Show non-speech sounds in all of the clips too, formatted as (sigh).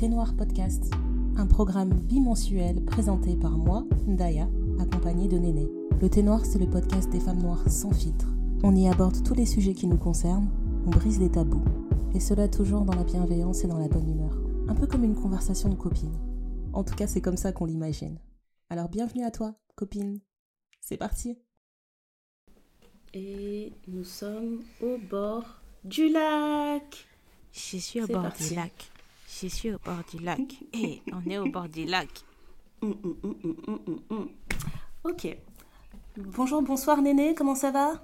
Thé Noir Podcast, un programme bimensuel présenté par moi, Ndaya, accompagnée de Néné. Le Thé Noir, c'est le podcast des femmes noires sans filtre. On y aborde tous les sujets qui nous concernent, on brise les tabous. Et cela toujours dans la bienveillance et dans la bonne humeur. Un peu comme une conversation de copines. En tout cas, c'est comme ça qu'on l'imagine. Alors bienvenue à toi, copine. C'est parti. Et nous sommes au bord du lac. Je suis au bord parti. du lac. Je suis au bord du lac. (laughs) Et on est au bord du lac. Hum, hum, hum. Ok. Bonjour, bonsoir Néné, comment ça va?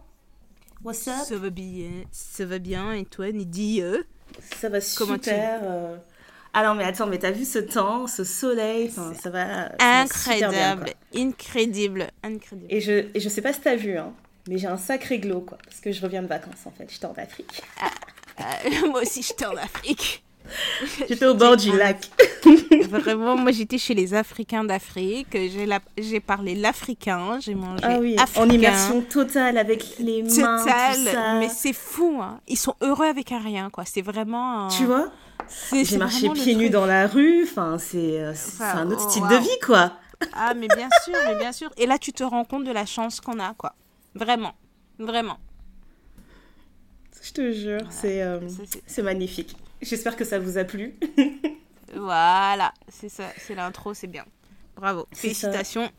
What's up? Ça va bien. Ça va bien. Et toi, Nidi euh? Ça va Comment tu- super. euh. Ah non, mais attends, mais t'as vu ce temps, ce soleil? Ça va. ça va super bien, Incroyable. quoi. Incroyable. Incroyable. et, je, et je sais pas si t'as vu, hein, mais j'ai un sacré glow, quoi. Parce que je reviens de vacances, en fait. J'étais en Afrique. Euh, (laughs) moi aussi, j'étais en Afrique. (laughs) J'étais au bord du lac. (laughs) Vraiment, moi, j'étais chez les Africains d'Afrique. J'ai la- j'ai parlé l'africain. J'ai mangé Ah oui, africain. en immersion totale avec les mains, Totale, tout ça. mais c'est fou, hein. Ils sont heureux avec un rien, quoi. C'est vraiment. Tu vois J'ai marché pieds nus dans la rue, enfin c'est euh, Enfin, un autre oh, style de vie quoi. Ah, mais bien (laughs) sûr, mais bien sûr. Et là, tu te rends compte de la chance qu'on a, quoi. Vraiment, vraiment. Je te jure, c'est euh, c'est magnifique. J'espère que ça vous a plu. Voilà, c'est ça, c'est l'intro, c'est bien. Bravo, ça. félicitations.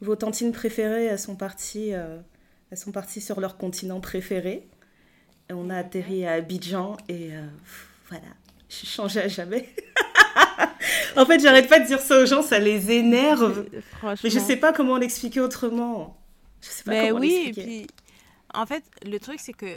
Vos tantines préférées, elles sont parties, euh, elles sont parties sur leur continent préféré. Et on a atterri à Abidjan et euh, voilà, je suis changée à jamais. (laughs) en fait, j'arrête pas de dire ça aux gens, ça les énerve. Franchement. Mais je sais pas comment l'expliquer autrement. Je sais pas Mais comment oui, et puis, en fait, le truc, c'est que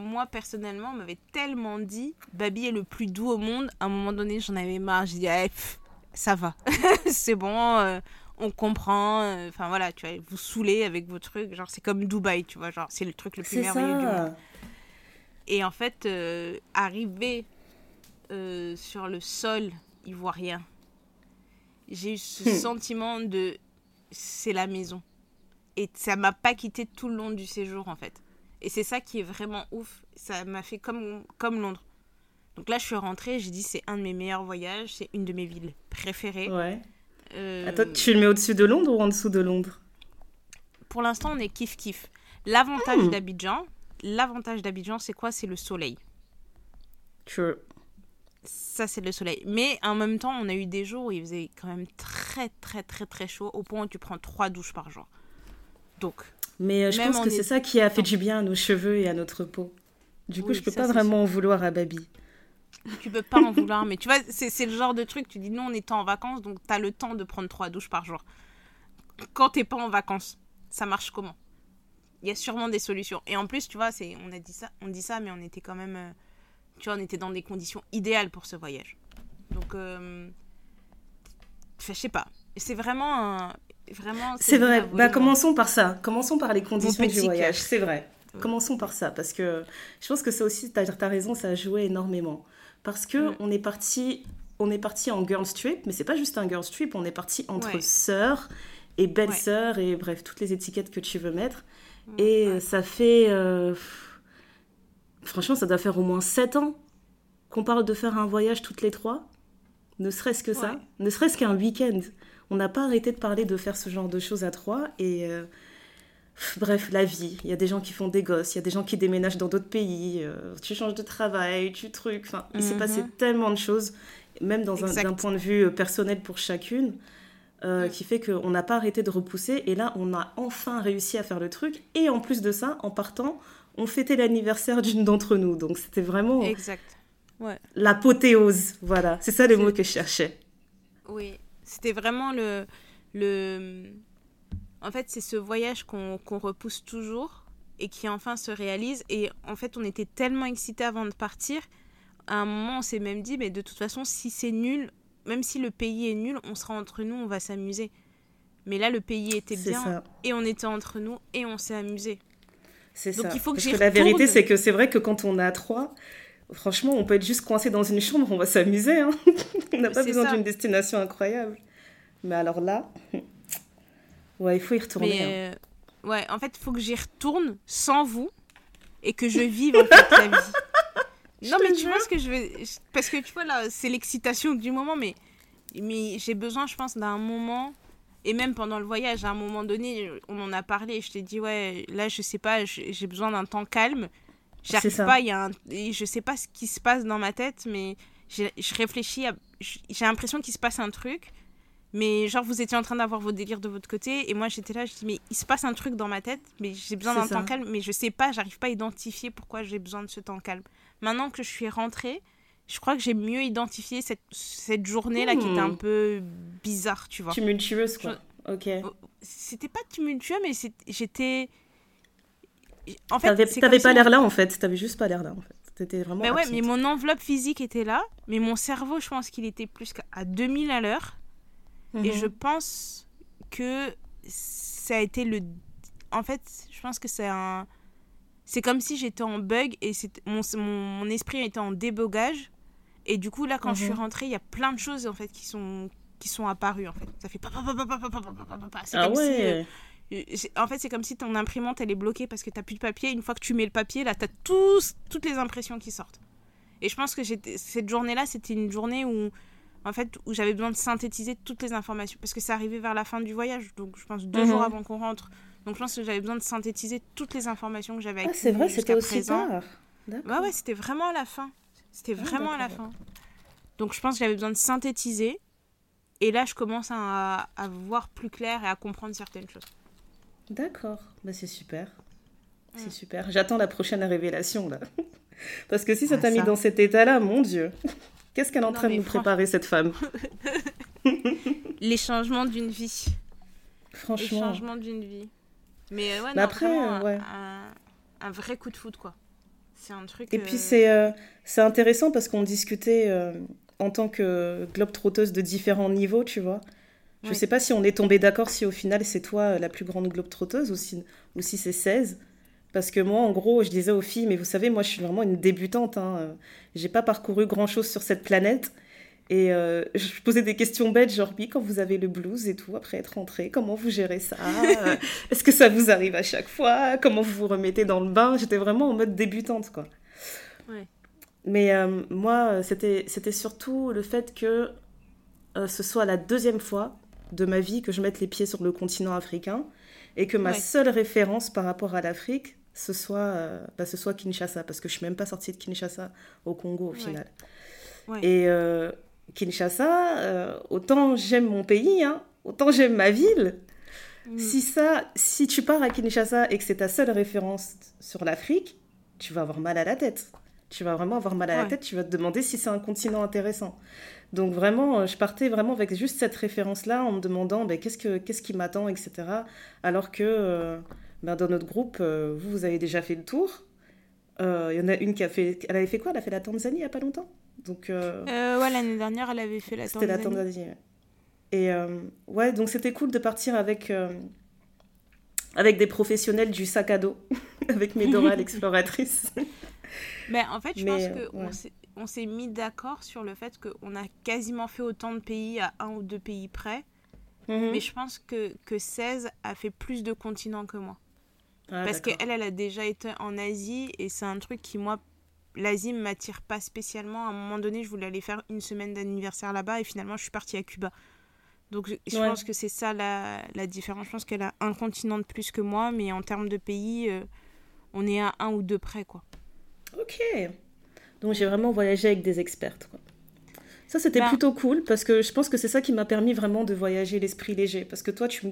moi, personnellement, on m'avait tellement dit Babi est le plus doux au monde. À un moment donné, j'en avais marre. J'ai dit, Ah, pff, ça va. (laughs) c'est bon, euh, on comprend. euh, Enfin, voilà, tu vois, vous saoulez avec vos trucs. Genre, c'est comme Dubaï, tu vois. Genre, c'est le truc le plus merveilleux du monde. Et en fait, euh, arrivé euh, sur le sol ivoirien, j'ai eu ce Hmm. sentiment de c'est la maison. Et ça m'a pas quitté tout le long du séjour en fait. Et c'est ça qui est vraiment ouf. Ça m'a fait comme, comme Londres. Donc là, je suis rentrée, j'ai dit c'est un de mes meilleurs voyages, c'est une de mes villes préférées. Ouais. Euh, Attends, tu le mets au-dessus de Londres ou en dessous de Londres? Pour l'instant, on est kiff kiff. L'avantage Hmm. d'Abidjan, l'avantage d'Abidjan, c'est quoi? C'est le soleil. True. Ça, c'est le soleil. Mais en même temps, on a eu des jours où il faisait quand même très, très, très, très chaud, au point où tu prends trois douches par jour. Donc, Mais euh, je Même pense en que c'est est- ça qui a fait du bien à nos cheveux et à notre peau. Du coup, Oui, je peux ça, pas vraiment en vouloir à Babi. tu peux pas en vouloir. Mais tu vois, c'est le genre de truc, tu dis, nous, on est en vacances, donc tu as le temps de prendre trois douches par jour. Quand t'es pas en vacances, ça marche comment? Il y a sûrement des solutions. Et en plus, tu vois, c'est on a dit ça, on dit ça, mais on était quand même, euh, tu vois, on était dans des conditions idéales pour ce voyage. Donc, euh, enfin, je sais pas. C'est vraiment un, vraiment. C'est vrai. Bah, commençons par ça. Commençons par les conditions du voyage. C'est vrai. Ouais. Commençons par ça parce que je pense que ça aussi, t'as as raison, ça a joué énormément. Parce que on est parti, on est parti en girls trip, mais c'est pas juste un girls trip, on est parti entre Ouais. sœurs et belles sœurs et bref toutes les étiquettes que tu veux mettre. Et ouais. ça fait, euh, franchement, ça doit faire au moins 7 ans qu'on parle de faire un voyage toutes les trois. Ne serait-ce que ça, ne serait-ce qu'un week-end. On n'a pas arrêté de parler de faire ce genre de choses à trois. Et euh, bref, la vie. Il y a des gens qui font des gosses, il y a des gens qui déménagent dans d'autres pays. euh, tu changes de travail, tu trucs. Enfin, il s'est Mhm. passé tellement de choses, même dans un- d'un point de vue euh, personnel pour chacune. euh, Mm. qui fait qu'on n'a pas arrêté de repousser et là on a enfin réussi à faire le truc et en plus de ça en partant on fêtait l'anniversaire d'une d'entre nous donc c'était vraiment Exact. l'apothéose voilà c'est ça le mot que je cherchais Oui, c'était vraiment le, le... En fait, c'est ce voyage qu'on repousse toujours et qui enfin se réalise. Et en fait, on était tellement excités avant de partir. À un moment, on s'est même dit, mais de toute façon, si c'est nul, même si le pays est nul, on sera entre nous, on va s'amuser. Mais là, le pays était bien ça et on était entre nous et on s'est amusé. c'est Donc, ça il faut que parce que la vérité c'est que c'est vrai que quand on à trois franchement on peut être juste coincé dans une chambre on va s'amuser hein. (laughs) on n'a pas besoin d'une destination incroyable mais alors là (laughs) ouais il faut y retourner hein. Mais euh, ouais, en fait, il faut que j'y retourne sans vous et que je vive en fait la vie. (laughs) non, mais tu vois ce que je veux. Parce que tu vois, là, c'est l'excitation du moment, mais, mais j'ai besoin, je pense, d'un moment. Et même pendant le voyage, à un moment donné, on en a parlé. Je t'ai dit, ouais, là, je sais pas, j'ai besoin d'un temps calme. J'arrive pas, il y a un... je sais pas ce qui se passe dans ma tête, mais je réfléchis, à... j'ai l'impression qu'il se passe un truc. Mais genre, vous étiez en train d'avoir vos délires de votre côté. Et moi, j'étais là, je dis, mais il se passe un truc dans ma tête. Mais j'ai besoin d'un temps calme. Mais je sais pas, j'arrive pas à identifier pourquoi j'ai besoin de ce temps calme. Maintenant que je suis rentrée, je crois que j'ai mieux identifié cette, cette journée-là qui était un hmm. peu bizarre, tu vois. Tumultueuse, quoi. Ok. Oh, c'était pas tumultueux, mais j'étais. En fait, t'avais pas l'air là, en fait. T'avais juste pas l'air là, en fait. T'étais vraiment. Mais ouais, mais mon enveloppe physique était là. Mais mon cerveau, je pense qu'il était plus qu'à 2000 à l'heure. Et je mhm. pense que ça a été le. En fait, je pense que c'est un. C'est comme si j'étais en bug et mon, mon, esprit était en débogage. Et du coup, là, quand je suis mhm. rentrée, il y a plein de choses en fait qui sont, qui sont apparues. En fait. Ça fait. C'est ah comme ouais. si. En fait, c'est comme si ton imprimante elle est bloquée parce que tu n'as plus de papier. Une fois que tu mets le papier, là, tu as tous, toutes les impressions qui sortent. Et je pense que cette journée-là, c'était une journée où en fait, où j'avais besoin de synthétiser toutes les informations. Parce que c'est arrivé vers la fin du voyage, donc je pense deux mhm. jours avant qu'on rentre. Donc je pense que j'avais besoin de synthétiser toutes les informations que j'avais Ah, c'est vrai, c'était aussi tard. Ouais, ouais, c'était vraiment à la fin. C'était ah, vraiment à la fin. Donc je pense que j'avais besoin de synthétiser. Et là, je commence à, à voir plus clair et à comprendre certaines choses. D'accord, bah, c'est super. C'est super. J'attends la prochaine révélation, là. (laughs) Parce que si ça ah, t'a mis dans cet état-là, mon Dieu. (laughs) Qu'est-ce qu'elle est en train de nous préparer, cette femme (laughs) Les changements d'une vie. Franchement. Les changements d'une vie. Mais euh, ouais, non, après, ouais. un, vrai coup de foot, quoi. C'est un truc. Et puis, euh, euh, c'est intéressant parce qu'on discutait en tant que globe trotteuse de différents niveaux, tu vois. Je ne sais pas si on est tombé d'accord si au final c'est toi la plus grande globe trotteuse ou si, ou si c'est 16. Parce que moi, en gros, je disais aux filles, mais vous savez, moi, je suis vraiment une débutante. Hein. J'ai pas parcouru grand-chose sur cette planète. Et euh, je posais des questions bêtes, genre, oui, quand vous avez le blues et tout, après être rentrée, comment vous gérez ça? (laughs) Est-ce que ça vous arrive à chaque fois? Comment vous vous remettez dans le bain? J'étais vraiment en mode débutante, quoi. Ouais. Mais euh, moi, c'était surtout le fait que euh, ce soit la deuxième fois de ma vie que je mette les pieds sur le continent africain et que ma seule référence par rapport à l'Afrique, ce soit, euh, bah, ce soit Kinshasa, parce que je suis même pas sortie de Kinshasa au Congo au final. Et euh, Kinshasa, euh, autant j'aime mon pays, hein, autant j'aime ma ville. Mm. Si, ça, si tu pars à Kinshasa et que c'est ta seule référence sur l'Afrique, tu vas avoir mal à la tête. Tu vas vraiment avoir mal à la tête, tu vas te demander si c'est un continent intéressant. Donc vraiment, je partais vraiment avec juste cette référence-là en me demandant ben, qu'est-ce, que, qu'est-ce qui m'attend, etc. Alors que ben, dans notre groupe, euh, vous, vous avez déjà fait le tour. Euh, il y en a une qui a fait. Elle avait fait quoi? Elle a fait la Tanzanie il n'y a pas longtemps? Donc, euh, ouais, l'année dernière, elle avait fait la Tanzanie. C'était la Tanzanie. Et ouais, donc c'était cool de partir avec, avec des professionnels du sac à dos, (laughs) avec Medora, (laughs) l'exploratrice. Mais en fait, je pense qu'on on s'est mis d'accord sur le fait qu'on a quasiment fait autant de pays à un ou deux pays près. Mhm. Mais je pense que, que 16 a fait plus de continents que moi. Ah, Parce qu'elle, elle a déjà été en Asie et c'est un truc qui, moi, l'Asie ne m'attire pas spécialement. À un moment donné, je voulais aller faire une semaine d'anniversaire là-bas et finalement, je suis partie à Cuba. Donc, je pense que c'est ça la, la, différence. Je pense qu'elle a un continent de plus que moi, mais en termes de pays, euh, on est à un ou deux près, quoi. Ok. Donc, j'ai vraiment voyagé avec des expertes, quoi. Ça, c'était bah. plutôt cool parce que je pense que c'est ça qui m'a permis vraiment de voyager l'esprit léger. Parce que toi, tu,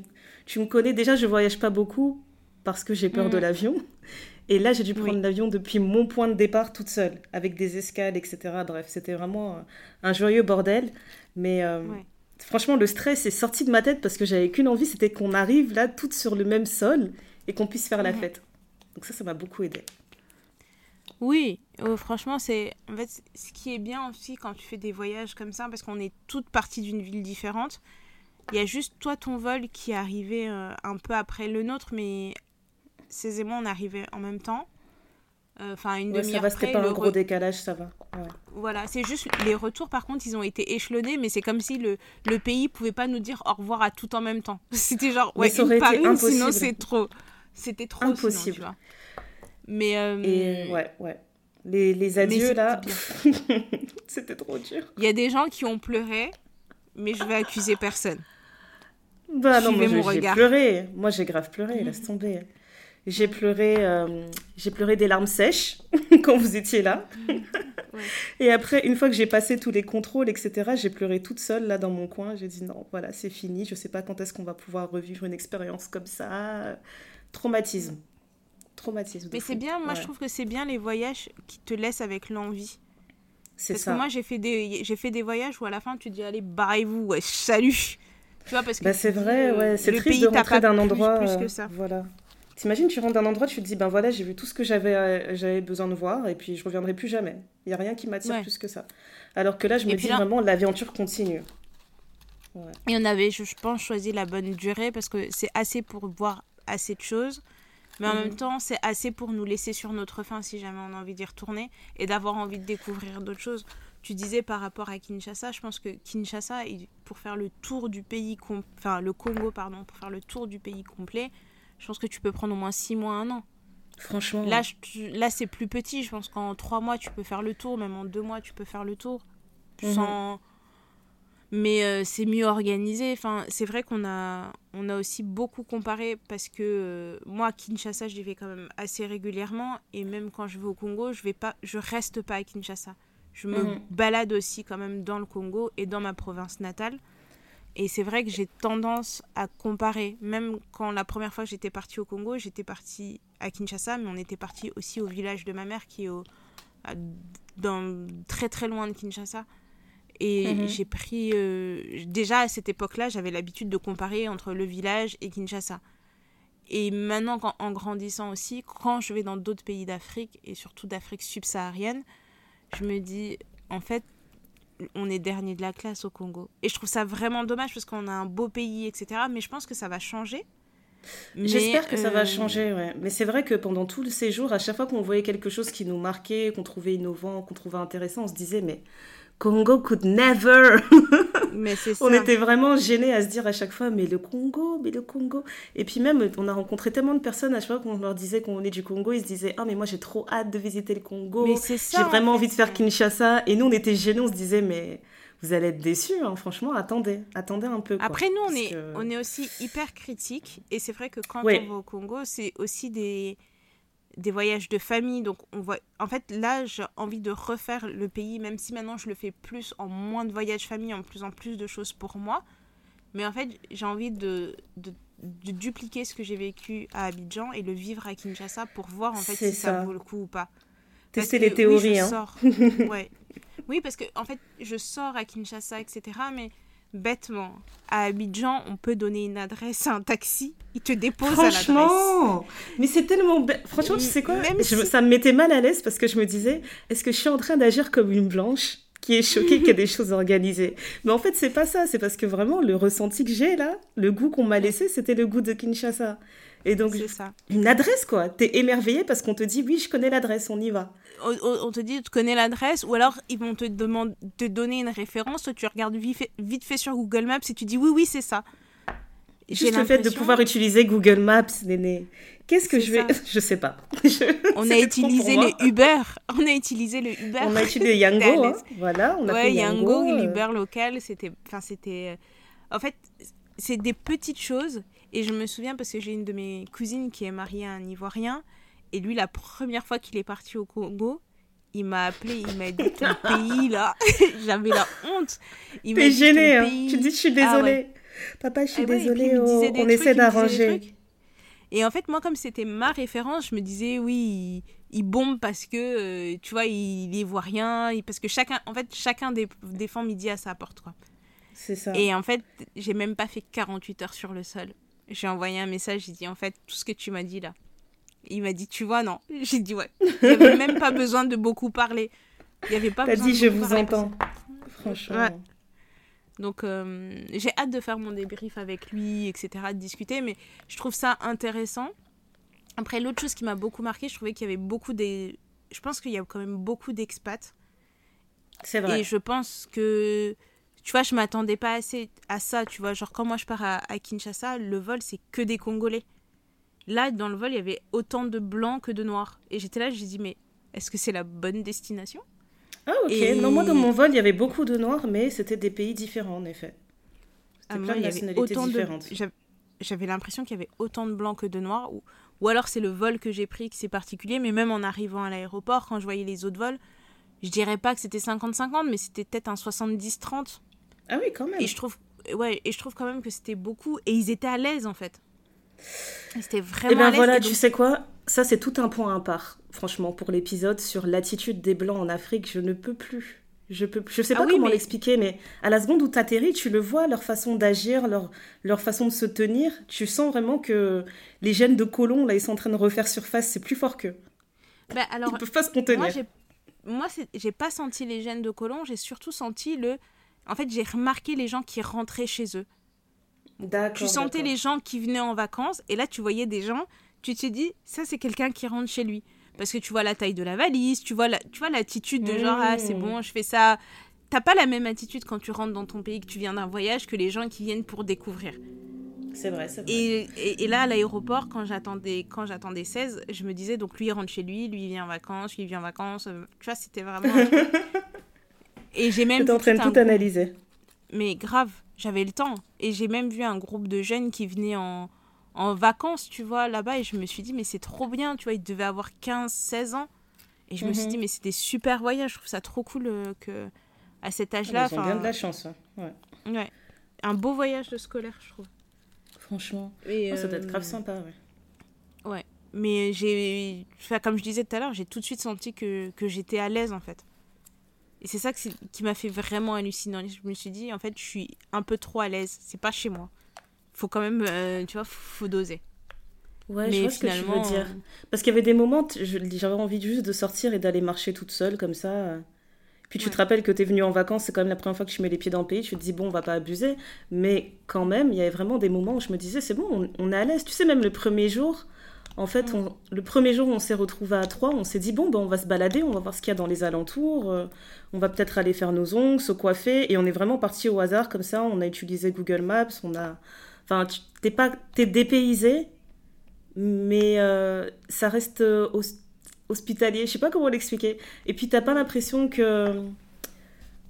tu me connais déjà, je voyage pas beaucoup parce que j'ai peur de mm. l'avion. Et là, j'ai dû prendre l'avion depuis mon point de départ toute seule, avec des escales, etc. Bref, c'était vraiment un joyeux bordel. Mais euh, franchement, le stress est sorti de ma tête parce que j'avais qu'une envie, c'était qu'on arrive là, toutes sur le même sol et qu'on puisse faire la fête. Donc ça, ça m'a beaucoup aidé. Oui, euh, franchement, c'est en fait ce qui est bien aussi quand tu fais des voyages comme ça, parce qu'on est toutes parties d'une ville différente. Il y a juste toi ton vol qui est arrivé euh, un peu après le nôtre, mais Céz et moi on arrivés en même temps. Euh, enfin, une demi-heure après. C'était pas un gros décalage, ça va. Voilà, c'est juste les retours par contre, ils ont été échelonnés, mais c'est comme si le, le pays pouvait pas nous dire au revoir à tout en même temps. (laughs) C'était genre, ouais, ça aurait été impossible. sinon c'est trop. C'était trop impossible. tu vois. Mais. Euh, ouais, ouais. Les, les adieux, là, (laughs) c'était trop dur. Il y a des gens qui ont pleuré, mais je vais accuser personne. Bah non, moi j'ai pleuré. Moi j'ai grave pleuré, laisse tomber. J'ai pleuré, euh, j'ai pleuré des larmes sèches (laughs) quand vous étiez là. (laughs) Et après, une fois que j'ai passé tous les contrôles, etc., j'ai pleuré toute seule là dans mon coin. J'ai dit non, voilà, c'est fini. Je sais pas quand est-ce qu'on va pouvoir revivre une expérience comme ça. Traumatisme. Traumatisme. Mais c'est bien, moi je trouve que c'est bien les voyages qui te laissent avec l'envie. C'est ça. Parce que moi j'ai fait, des, j'ai fait des voyages où à la fin tu dis allez, barrez-vous, ouais, salut. Tu vois, parce que. Bah, c'est vrai, ouais. C'est triste de rentrer d'un endroit. Plus, que ça. voilà. T'imagines, tu rentres d'un endroit, tu te dis, ben voilà, j'ai vu tout ce que j'avais euh, j'avais besoin de voir, et puis je reviendrai plus jamais. Il n'y a rien qui m'attire plus que ça. Alors que là, je me dis vraiment, l'aventure continue. Ouais. Et on avait, je pense, choisi la bonne durée parce que c'est assez pour voir assez de choses. Mais en mhm. même temps, c'est assez pour nous laisser sur notre faim si jamais on a envie d'y retourner et d'avoir envie de découvrir d'autres choses. Tu disais par rapport à Kinshasa, je pense que Kinshasa, pour faire le tour du pays, enfin le Congo, pardon, pour faire le tour du pays complet, je pense que tu peux prendre au moins 6 mois, un an. Franchement. Là, là c'est plus petit. Je pense qu'en 3 mois, tu peux faire le tour. Même en 2 mois, tu peux faire le tour. Mhm. Mais euh, c'est mieux organisé. Enfin, c'est vrai qu'on a, on a aussi beaucoup comparé parce que euh, moi, Kinshasa, j'y vais quand même assez régulièrement. Et même quand je vais au Congo, je vais pas, je reste pas à Kinshasa. Je me mhm. balade aussi quand même dans le Congo et dans ma province natale. Et c'est vrai que j'ai tendance à comparer. Même quand la première fois que j'étais partie au Congo, j'étais partie à Kinshasa, mais on était parti aussi au village de ma mère qui est au, dans, très très loin de Kinshasa. Et mhm. j'ai pris. Euh, déjà à cette époque-là, j'avais l'habitude de comparer entre le village et Kinshasa. Et maintenant, en grandissant aussi, quand je vais dans d'autres pays d'Afrique, et surtout d'Afrique subsaharienne, je me dis, en fait, on est dernier de la classe au Congo. Et je trouve ça vraiment dommage parce qu'on a un beau pays, etc. Mais je pense que ça va changer. J'espère que ça va euh, changer, ouais. Mais c'est vrai que pendant tout le séjour, à chaque fois qu'on voyait quelque chose qui nous marquait, qu'on trouvait innovant, qu'on trouvait intéressant, on se disait, mais Congo could never. (laughs) mais c'est ça. On était vraiment gênés à se dire à chaque fois, mais le Congo, mais le Congo. Et puis même, on a rencontré tellement de personnes à chaque fois qu'on leur disait qu'on est du Congo, ils se disaient, ah mais moi j'ai trop hâte de visiter le Congo. Mais c'est ça. J'ai vraiment envie de faire Kinshasa. Et nous, on était gênés, on se disait, mais vous allez être déçus, hein. franchement, attendez, attendez un peu. Après, nous, on est, on est aussi hyper critiques. Et c'est vrai que quand on va au Congo, c'est aussi des des voyages de famille. Donc, on voit. En fait, là, j'ai envie de refaire le pays, même si maintenant je le fais plus en moins de voyages famille, en plus en plus de choses pour moi. Mais en fait, j'ai envie de, de, dupliquer ce que j'ai vécu à Abidjan et le vivre à Kinshasa pour voir en fait si ça. vaut le coup ou pas. Tester les théories. Oui, hein. (laughs) ouais. oui, parce que en fait, je sors à Kinshasa, etc. Mais bêtement, à Abidjan, on peut donner une adresse à un taxi, il te dépose à l'adresse. Franchement, mais c'est tellement bête. Franchement, tu sais quoi? Ça me mettait mal à l'aise parce que je me disais, est-ce que je suis en train d'agir comme une blanche qui est choquée qu'il y a des choses organisées? Mais en fait, c'est pas ça. C'est parce que vraiment, le ressenti que j'ai là, le goût qu'on m'a laissé, c'était le goût de Kinshasa. Et donc, ça. une adresse, quoi. T'es émerveillé parce qu'on te dit, oui, je connais l'adresse, on y va. On, te dit, tu connais l'adresse, ou alors ils vont te, demander, te donner une référence, toi tu regardes vite fait, vite fait sur Google Maps et tu dis, oui, oui, c'est ça. Juste le fait de pouvoir utiliser Google Maps, Néné. Qu'est-ce que je vais... (laughs) Je sais pas. on a utilisé le Uber. On a utilisé le Uber. On a utilisé Yango. (laughs) Hein. Voilà, on a ouais, Yango, Yango euh. l'Uber local, c'était... Enfin, c'était... Euh, en fait, c'est des petites choses et je me souviens parce que j'ai une de mes cousines qui est mariée à un Ivoirien. Et lui, la première fois qu'il est parti au Congo, il m'a appelé, il m'a dit ton (laughs) pays là. (laughs) J'avais la honte. T'es gêné, hein. Tu dis je suis ah désolée. Papa, je suis ah désolée, on, essaie d'arranger. Et en fait, moi, comme c'était ma référence, je me disais, oui, il, bombe parce que, euh, tu vois, il, il voit rien. parce que chacun, en fait, chacun défend midi à sa porte, quoi. C'est ça. Et en fait, j'ai même pas fait 48 heures sur le sol. J'ai envoyé un message, j'ai dit en fait tout ce que tu m'as dit là. Il m'a dit tu vois non. (laughs) J'ai dit ouais. Il n'y avait même pas besoin de beaucoup parler. Il y avait pas. T'as dit je vous entends. Franchement. Donc euh, j'ai hâte de faire mon débrief avec lui, etc., de discuter, mais je trouve ça intéressant. Après, l'autre chose qui m'a beaucoup marqué, je trouvais qu'il y avait beaucoup des... Je pense qu'il y a quand même beaucoup d'expats. C'est vrai. Et je pense que tu vois, je m'attendais pas assez à ça, tu vois. Genre, quand moi je pars à, Kinshasa, le vol, c'est que des Congolais. Là, dans le vol, il y avait autant de blancs que de noirs. Et j'étais là, je dit, mais est-ce que c'est la bonne destination? Ah, ok. Non, moi, dans mon vol, il y avait beaucoup de noirs, mais c'était des pays différents, en effet. Ah, C'était plein de nationalités de- différentes. j'av- J'avais l'impression qu'il y avait autant de blancs que de noirs. Ou, ou alors c'est le vol que j'ai pris que c'est particulier. Mais même en arrivant à l'aéroport, quand je voyais les autres vols, je dirais pas que c'était 50-50, mais c'était peut-être un 70-30. Ah oui, quand même. Et je trouve, ouais, et je trouve quand même que c'était beaucoup. Et ils étaient à l'aise en fait. Ils étaient Et vraiment à ben voilà, et tu sais quoi? Ça, c'est tout un point à part, franchement, pour l'épisode sur l'attitude des Blancs en Afrique. Je ne peux plus. Je peux. Je sais Ah pas oui, comment mais- l'expliquer, mais à la seconde où tu atterris, tu le vois, leur façon d'agir, leur, leur façon de se tenir. Tu sens vraiment que les gènes de colons, là, ils sont en train de refaire surface. C'est plus fort qu'eux. Bah, alors, Ils peuvent pas se contenir. Moi, j'ai pas senti les gènes de colons, j'ai surtout senti le. En fait, j'ai remarqué les gens qui rentraient chez eux. Tu sentais les gens qui venaient en vacances, et là, tu voyais des gens, tu te dis, ça, c'est quelqu'un qui rentre chez lui. Parce que tu vois la taille de la valise, tu vois, la, tu vois l'attitude de genre, ah, c'est Mmh. bon, je fais ça. T'as pas la même attitude quand tu rentres dans ton pays, que tu viens d'un voyage, que les gens qui viennent pour découvrir. C'est vrai, c'est vrai. Et, et, et là, à l'aéroport, quand j'attendais, quand j'attendais 16, je me disais, donc lui, il rentre chez lui, lui, il vient en vacances, lui, il vient en vacances. euh, Tu vois, c'était vraiment. (laughs) et j'ai même. T'es en train de tout groupe- analyser. Mais grave, j'avais le temps. Et j'ai même vu un groupe de jeunes qui venaient en, en vacances, tu vois, là-bas. Et je me suis dit, mais c'est trop bien, tu vois, ils devaient avoir 15, 16 ans. Et je me suis Mhm. dit, mais des super voyages. Je trouve ça trop cool euh, que à cet Ah, âge-là. Ils ont enfin, bien de la chance. hein. Ouais. ouais, un beau voyage de scolaire, je trouve. Franchement. Et, Oh, ça doit être euh, grave sympa, ouais. Ouais, mais j'ai, enfin, comme je disais tout à l'heure, j'ai tout de suite senti que, que j'étais à l'aise en fait. Et c'est ça que qui m'a fait vraiment hallucinant. Je me suis dit, en fait, je suis un peu trop à l'aise. C'est pas chez moi. Faut quand même, euh, tu vois, faut doser. Ouais, je mais vois ce que tu veux dire. euh, Parce qu'il y avait des moments, je- j'avais envie juste de sortir et d'aller marcher toute seule comme ça. Puis tu Ouais. te rappelles que tu es venu en vacances, c'est quand même la première fois que tu mets les pieds dans le pays, tu te dis bon, on va pas abuser. Mais quand même, il y avait vraiment des moments où je me disais c'est bon, on, on est à l'aise. Tu sais, même le premier jour, en fait, on- le premier jour où on s'est retrouvés à trois, on s'est dit bon, ben, on va se balader, on va voir ce qu'il y a dans les alentours, euh, on va peut-être aller faire nos ongles, se coiffer. Et on est vraiment parti au hasard comme ça, on a utilisé Google Maps, on a. Enfin, tu t'es pas. T'es dépaysé, mais euh, ça reste euh, hos- hospitalier. Je sais pas comment l'expliquer. Et puis t'as pas l'impression que.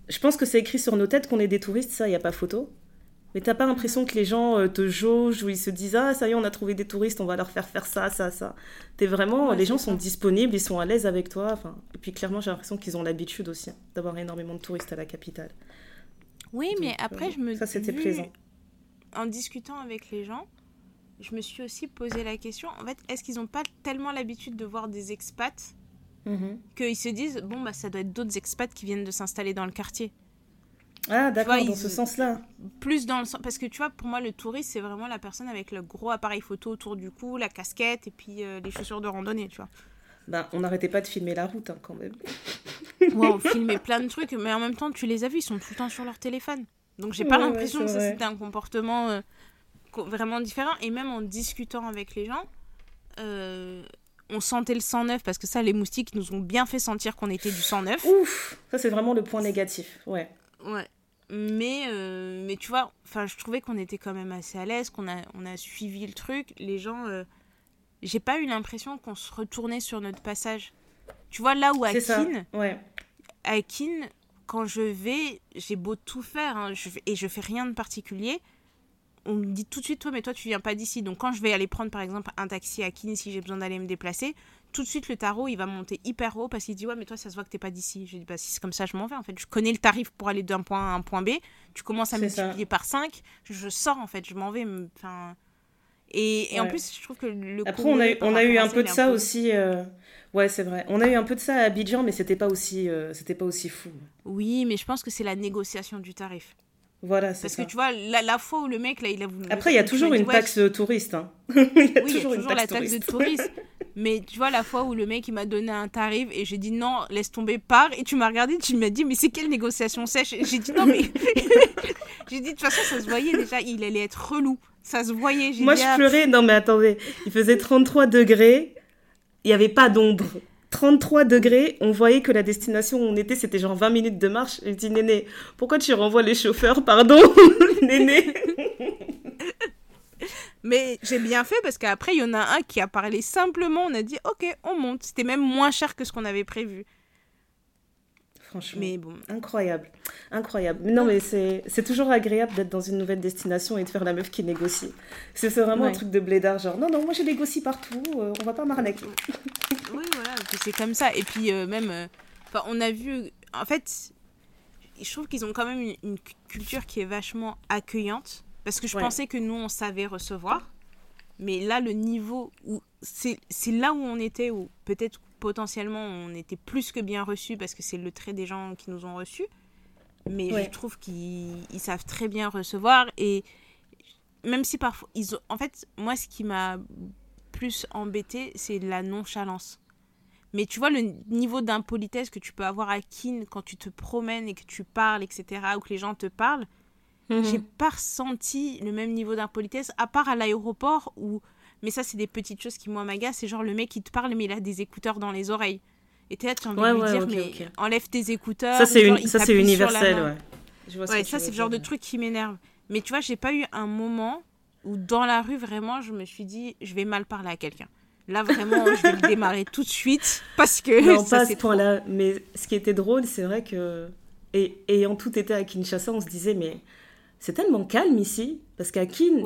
Je pense que c'est écrit sur nos têtes qu'on est des touristes, ça, il y a pas photo. Mais t'as pas l'impression que les gens euh, te jaugent ou ils se disent ah ça y est on a trouvé des touristes on va leur faire faire ça ça ça. T'es vraiment Ouais, les gens ça. sont disponibles ils sont à l'aise avec toi enfin et puis clairement j'ai l'impression qu'ils ont l'habitude aussi hein, d'avoir énormément de touristes à la capitale. Oui, mais Donc, après, euh, je me ça, c'était plaisant. En discutant avec les gens, je me suis aussi posé la question en fait, est-ce qu'ils n'ont pas tellement l'habitude de voir des expats Mhm. qu'ils se disent bon, bah ça doit être d'autres expats qui viennent de s'installer dans le quartier Ah d'accord vois, dans ils- ce sens-là. plus dans le sens parce que tu vois pour moi le touriste c'est vraiment la personne avec le gros appareil photo autour du cou la casquette et puis euh, les chaussures de randonnée tu vois Ben, on n'arrêtait pas de filmer la route hein, quand même. (laughs) ouais on (laughs) filmait plein de trucs mais en même temps tu les as vus ils sont tout le temps sur leur téléphone donc j'ai pas Ouais, l'impression que ça c'était un comportement euh, vraiment différent et même en discutant avec les gens euh, on sentait le sang neuf parce que ça les moustiques nous ont bien fait sentir qu'on était du sang neuf Ouf ça c'est vraiment le point négatif ouais. Ouais. Mais, euh, mais tu vois, enfin, je trouvais qu'on était quand même assez à l'aise, qu'on a, on a suivi le truc. Les gens, euh, j'ai pas eu l'impression qu'on se retournait sur notre passage. Tu vois, là où à. Keene, Ouais. à Keene, quand je vais, j'ai beau tout faire, hein, je et je fais rien de particulier, on me dit tout de suite, toi, mais toi, tu viens pas d'ici. Donc, quand je vais aller prendre, par exemple, un taxi à Keene, si j'ai besoin d'aller me déplacer, tout de suite, le tarot, il va monter hyper haut parce qu'il dit, ouais, mais toi, ça se voit que t'es pas d'ici. Je dis, bah, si c'est comme ça, je m'en vais, en fait. Je connais le tarif pour aller d'un point A à un point B. Tu commences à C'est ça. multiplier par 5, je, sors, en fait, je m'en vais. Enfin. Et, et en plus, je trouve que le. Après, on a eu, on a eu un peu de ça peu- aussi. euh, Ouais, c'est vrai. On a eu un peu de ça à Abidjan, mais c'était pas aussi, euh, c'était pas aussi fou. Oui, mais je pense que c'est la négociation du tarif. Voilà, c'est Parce ça. que tu vois, la, la fois où le mec, là, il a voulu. Après, il y a toujours une taxe touriste. Hein. (laughs) il y a toujours la taxe de touriste. (laughs) Mais tu vois, la fois où le mec, il m'a donné un tarif et j'ai dit non, laisse tomber, pars. Et tu m'as regardé, tu m'as dit, mais c'est quelle négociation sèche? J'ai dit non, mais. (laughs) j'ai dit, de toute façon, ça se voyait déjà, il allait être relou. Ça se voyait. J'ai Moi, dit, je ah, pleurais. Non, mais attendez. Il faisait 33 degrés. Il n'y avait pas d'ombre. 33 degrés, on voyait que la destination où on était, c'était genre 20 minutes de marche. Je dis, Néné, pourquoi tu renvoies les chauffeurs? Pardon, (laughs) Néné. Mais j'ai bien fait parce qu'après, il y en a un qui a parlé simplement. On a dit, ok, on monte. C'était même moins cher que ce qu'on avait prévu. Franchement, mais bon. incroyable. Incroyable. Mais non, mais c'est toujours agréable d'être dans une nouvelle destination et de faire la meuf qui négocie. C'est vraiment un truc de blédard, genre non, non, moi je négocie partout, euh, on va pas m'arnaquer. oui, voilà, c'est comme ça. Et puis euh, même, euh, on a vu, en fait, je trouve qu'ils ont quand même une, culture qui est vachement accueillante. Parce que je pensais que nous, on savait recevoir. Mais là, le niveau où. C'est là où on était, où peut-être potentiellement on était plus que bien reçus parce que c'est le trait des gens qui nous ont reçus. Mais je trouve qu'ils savent très bien recevoir et même si parfois ils ont... en fait moi ce qui m'a plus embêté c'est la nonchalance. Mais tu vois le niveau d'impolitesse que tu peux avoir à Kin quand tu te promènes et que tu parles etc ou que les gens te parlent, mhm. j'ai pas ressenti le même niveau d'impolitesse à part à l'aéroport où mais ça, c'est des petites choses qui, moi, m'agacent. C'est genre le mec qui te parle, mais il a des écouteurs dans les oreilles. Et tu as envie de lui dire, mais enlève tes écouteurs. Ça, c'est universel, ouais. ouais, ça, c'est le genre de truc qui m'énerve. Mais tu vois, j'ai pas eu un moment où, dans la rue, vraiment, je me suis dit, je vais mal parler à quelqu'un. Là, vraiment, je vais le (laughs) démarrer tout de suite parce que. Non, ça, pas à ce point-là. Mais ce qui était drôle, c'est vrai que. Et ayant tout été à Kinshasa, on se disait, mais c'est tellement calme ici. Parce qu'à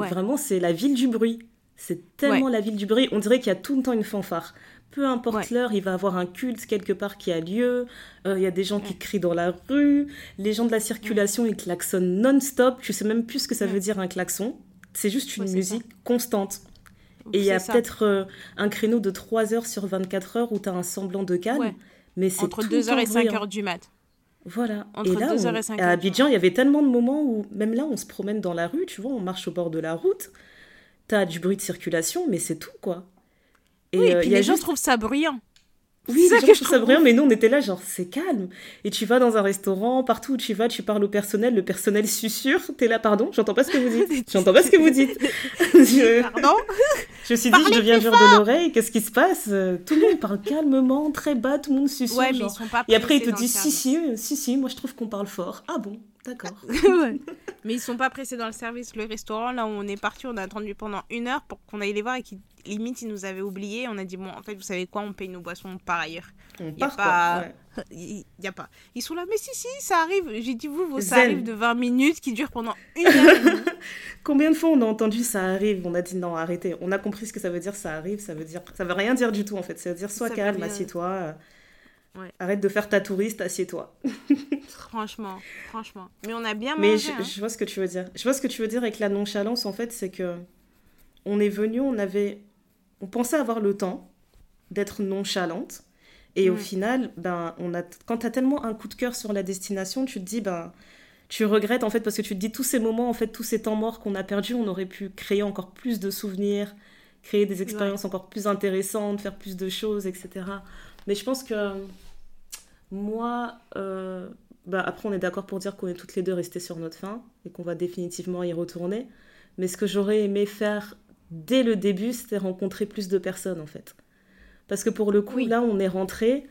vraiment, c'est la ville du bruit. C'est tellement la ville du bruit. On dirait qu'il y a tout le temps une fanfare. Peu importe l'heure, il va y avoir un culte quelque part qui a lieu. Euh, il y a des gens qui crient dans la rue. Les gens de la circulation, ils klaxonnent non-stop. Je sais même plus ce que ça veut dire un klaxon. C'est juste une musique constante. Et il y a peut-être euh, un créneau de 3 heures sur 24 heures où tu as un semblant de calme. Mais c'est Entre 2h et 5h du mat. Voilà. et là, à Abidjan, il y avait tellement de moments où, même là, on se promène dans la rue, tu vois, on marche au bord de la route t'as du bruit de circulation, mais c'est tout, quoi. Et, oui, et euh, puis les gens trouvent ça bruyant. Oui, les gens trouvent ça bruyant, mais nous, on était là, genre, c'est calme. Et tu vas dans un restaurant, partout où tu vas, tu parles au personnel, le personnel susurre, t'es là, pardon, j'entends pas ce que vous dites. (laughs) J'entends pas ce que vous dites. (laughs) je... Pardon (laughs) Je me suis dit, je deviens dur de l'oreille, qu'est-ce qui se passe? Tout le monde parle calmement, très bas, tout le monde susurre. Ouais, mais ils sont pas Et après, ils te disent, si, si, si, si, moi je trouve qu'on parle fort. Ah bon? D'accord. (laughs) Mais ils sont pas pressés dans le service. Le restaurant, là où on est parti, on a attendu pendant une heure pour qu'on aille les voir et qu'ils limite ils nous avaient oublié. On a dit bon, en fait, vous savez quoi, on paye nos boissons par ailleurs. Il n'y a pas. Il (laughs) y a pas. Ils sont là, mais si, si, ça arrive. J'ai dit, vous, ça arrive de 20 minutes qui durent pendant une heure. (laughs) Combien de fois on a entendu ça arrive? On a dit non, arrêtez. On a compris ce que ça veut dire, ça arrive. Ça veut dire, ça veut rien dire du tout en fait. Ça veut dire sois calme, assieds-toi. Arrête de faire ta touriste, assieds-toi. (laughs) franchement, franchement. Mais on a bien mangé. Mais hein. je, vois ce que tu veux dire. Je vois ce que tu veux dire avec la nonchalance, en fait, c'est que on est venu, on avait, on pensait avoir le temps d'être nonchalante, et au final, ben, on a, quand tu as tellement un coup de cœur sur la destination, tu te dis, ben, tu regrettes en fait parce que tu te dis tous ces moments, en fait, tous ces temps morts qu'on a perdus, on aurait pu créer encore plus de souvenirs, créer des expériences encore plus intéressantes, faire plus de choses, etc. Mais je pense que moi, euh, bah après, on est d'accord pour dire qu'on est toutes les deux restées sur notre fin et qu'on va définitivement y retourner. Mais ce que j'aurais aimé faire dès le début, c'était rencontrer plus de personnes en fait. Parce que pour le coup, là, on est rentré.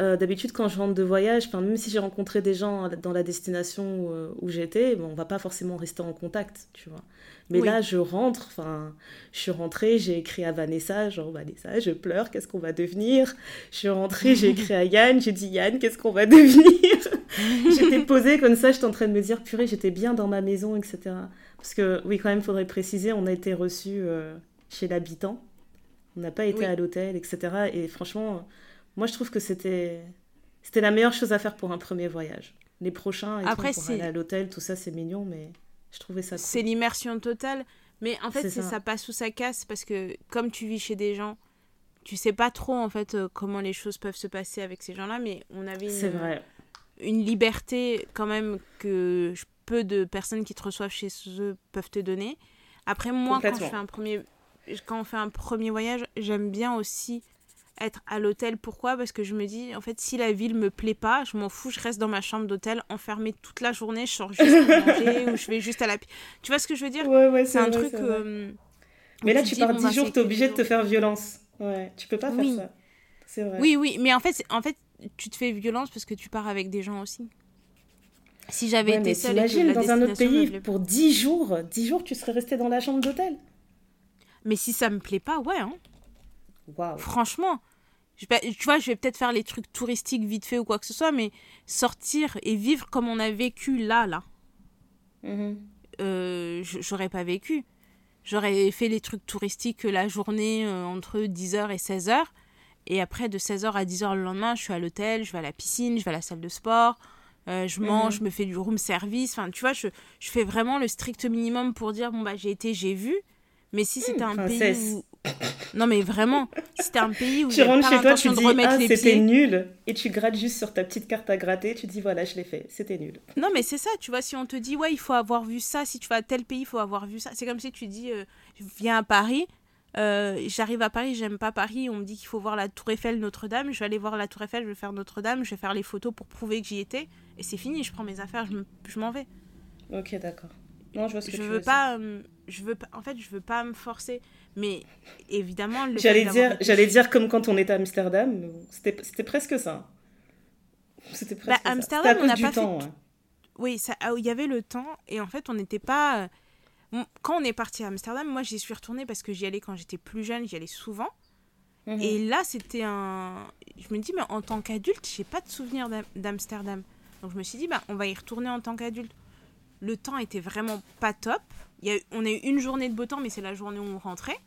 Euh, d'habitude, quand je rentre de voyage, même si j'ai rencontré des gens dans la destination où, euh, où j'étais, bon, on va pas forcément rester en contact, tu vois. Mais là, je rentre, enfin, je suis rentrée, j'ai écrit à Vanessa, genre Vanessa, je pleure, qu'est-ce qu'on va devenir? Je suis rentrée, j'ai écrit à Yann, j'ai dit Yann, qu'est-ce qu'on va devenir? (laughs) J'étais posée comme ça, j'étais en train de me dire, purée, j'étais bien dans ma maison, etc. Parce que, oui, quand même, faudrait préciser, on a été reçus euh, chez l'habitant, on n'a pas été à l'hôtel, etc. Et franchement, moi, je trouve que c'était c'était la meilleure chose à faire pour un premier voyage. Les prochains, et Après, tout, pour aller à l'hôtel, tout ça, c'est mignon, mais je trouvais ça C'est l'immersion totale. Mais en fait, ça. ça. passe ou ça casse parce que comme tu vis chez des gens, tu sais pas trop en fait euh, comment les choses peuvent se passer avec ces gens-là, mais on avait une, vrai. une liberté quand même que peu de personnes qui te reçoivent chez eux peuvent te donner. Après, moi, quand je fais un premier, quand on fait un premier voyage, j'aime bien aussi être à l'hôtel. Pourquoi? Parce que je me dis, en fait, si la ville me plaît pas, je m'en fous, je reste dans ma chambre d'hôtel enfermée toute la journée, je sors juste (laughs) manger ou je vais juste à la... Tu vois ce que je veux dire? Ouais, ouais, c'est un truc... Euh, mais là, tu pars 10 jours, t'es obligé de te faire violence. Ouais, tu peux pas faire ça. C'est vrai. Oui, oui, mais en fait, en fait, tu te fais violence parce que tu pars avec des gens aussi. Si j'avais été seule... Imagine dans un autre pays, pour 10 jours, 10 jours, tu serais resté dans la chambre d'hôtel Mais si ça me plaît pas, ouais. Hein. Franchement. Je vais- tu vois, je vais peut-être faire les trucs touristiques vite fait ou quoi que ce soit, mais sortir et vivre comme on a vécu là, là, Mhm. euh, j'aurais pas vécu. J'aurais fait les trucs touristiques la journée euh, entre 10h et 16h. Et après, de 16h à 10h le lendemain, je suis à l'hôtel, je vais à la piscine, je vais à la salle de sport, euh, je mange, je me fais du room service. Enfin, tu vois, je, je fais vraiment le strict minimum pour dire bon, bah, j'ai été, j'ai vu. Mais si c'était un princesse. pays où. Non, mais vraiment, c'était un pays où Tu j'ai pas rentres chez toi, tu dis ah c'était nul et tu grattes juste sur ta petite carte à gratter, tu dis voilà je l'ai fait, c'était nul. Non, mais c'est ça, tu vois, si on te dit, ouais, il faut avoir vu ça, si tu vas à tel pays, il faut avoir vu ça. C'est comme si tu dis, euh, je viens à Paris, euh, j'arrive à Paris, j'aime pas Paris, on me dit qu'il faut voir la Tour Eiffel, Notre-Dame, je vais aller voir la Tour Eiffel, je vais faire Notre-Dame, je vais faire les photos pour prouver que j'y étais, et c'est fini, je prends mes affaires, je m'en vais. Ok d'accord. Non je vois ce que Je tu veux veux pas, euh, je veux pas, en fait, je veux pas me forcer, mais évidemment, le fait J'allais dire, j'allais dire comme quand on était à Amsterdam, c'était c'était presque ça. C'était presque ça. Amsterdam, C'était à on cause n'a du pas fait temps. tout- ouais. Oui, ça, ah, il y avait le temps et en fait on n'était pas. euh, Quand on est parti à Amsterdam, moi j'y suis retournée parce que j'y allais quand j'étais plus jeune, j'y allais souvent. Mhm. Et là c'était un. Je me dis mais en tant qu'adulte, j'ai pas de souvenir d'Am- d'Amsterdam. Donc je me suis dit bah on va y retourner en tant qu'adulte. Le temps était vraiment pas top. Il y a eu- on a eu une journée de beau temps, mais c'est la journée où on rentrait.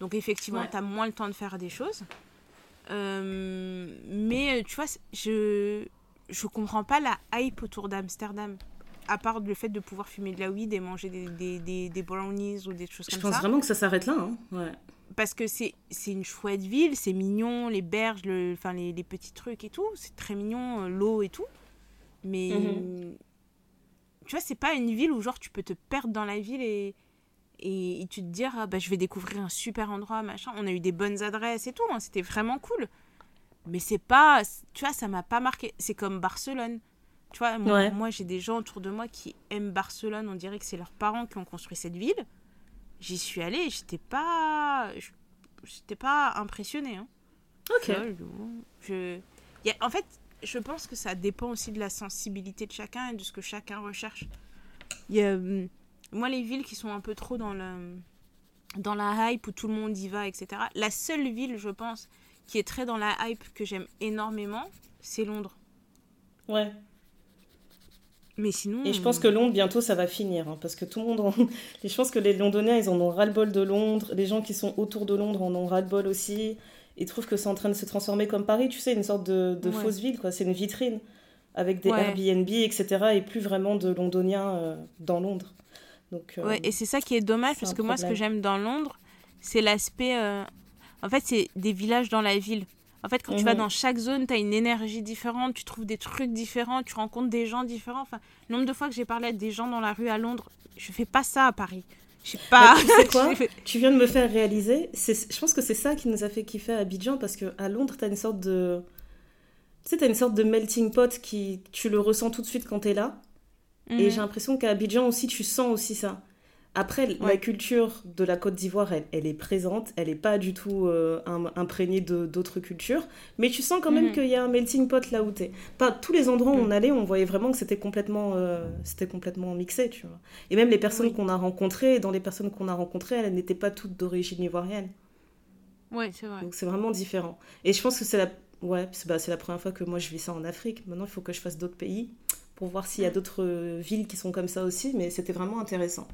Donc effectivement, Ouais. t'as moins le temps de faire des choses. Euh, mais euh, tu vois, je je comprends pas la hype autour d'Amsterdam. À part le fait de pouvoir fumer de la weed et manger des, des, des, des brownies ou des choses Je comme pense ça. vraiment que ça s'arrête là. hein. Ouais. Parce que c'est une chouette ville, c'est mignon, les berges, le, enfin, les, les petits trucs et tout. C'est très mignon, euh, l'eau et tout. Mais Mhm. Tu vois, c'est pas une ville où genre tu peux te perdre dans la ville et, et, et tu te dire, ah, bah, je vais découvrir un super endroit, machin. On a eu des bonnes adresses et tout, hein, c'était vraiment cool. Mais c'est pas, tu vois, ça m'a pas marqué. C'est comme Barcelone. Tu vois, moi, Ouais. moi, j'ai des gens autour de moi qui aiment Barcelone. On dirait que c'est leurs parents qui ont construit cette ville. J'y suis allée, j'étais pas, j'étais pas impressionnée. Hein. Ok. Je- y a- en fait, je pense que ça dépend aussi de la sensibilité de chacun et de ce que chacun recherche. Il y a, hum, moi, les villes qui sont un peu trop dans, le, dans la hype où tout le monde y va, etc. La seule ville, je pense, qui est très dans la hype que j'aime énormément, c'est Londres. Ouais. Mais sinon. Et je pense que Londres, bientôt, ça va finir. hein, parce que tout le monde. En... (laughs) je pense que les Londoniens, ils en ont ras-le-bol de Londres. Les gens qui sont autour de Londres en ont ras-le-bol aussi. Ils trouvent que c'est en train de se transformer comme Paris, tu sais, une sorte de, de Ouais. fausse ville, quoi. C'est une vitrine. Avec des Ouais. Airbnb, etc. Et plus vraiment de Londoniens euh, dans Londres. Donc, euh, Ouais, et c'est ça qui est dommage parce que moi, ce que j'aime dans Londres, c'est l'aspect. euh, En fait, c'est des villages dans la ville. En fait, quand tu vas Mhm. dans chaque zone, tu as une énergie différente, tu trouves des trucs différents, tu rencontres des gens différents. Enfin, le nombre de fois que j'ai parlé à des gens dans la rue à Londres, je fais pas ça à Paris. Je sais pas. Bah, tu sais (laughs) quoi Tu viens de me faire réaliser, je pense que c'est ça qui nous a fait kiffer à Abidjan, parce qu'à Londres, t'as une sorte de... Tu sais, t'as une sorte de melting pot qui... Tu le ressens tout de suite quand t'es là. Et Mhm. j'ai l'impression qu'à Abidjan aussi, tu sens aussi ça. Après, la culture de la Côte d'Ivoire, elle, elle est présente, elle n'est pas du tout euh, im- imprégnée d'autres cultures, mais tu sens quand même Mhm. qu'il y a un melting pot là où t'es. Pas tous les endroits où Mhm. on allait, on voyait vraiment que c'était complètement, euh, c'était complètement mixé, tu vois. Et même les personnes Oui. qu'on a rencontrées, dans les personnes qu'on a rencontrées, elles n'étaient pas toutes d'origine ivoirienne. Ouais, c'est vrai. Donc c'est vraiment différent. Et je pense que c'est la, ouais, c'est bah, la première fois que moi je vis ça en Afrique. Maintenant, il faut que je fasse d'autres pays pour voir s'il y a Mm. d'autres euh, villes qui sont comme ça aussi. Mais c'était vraiment intéressant.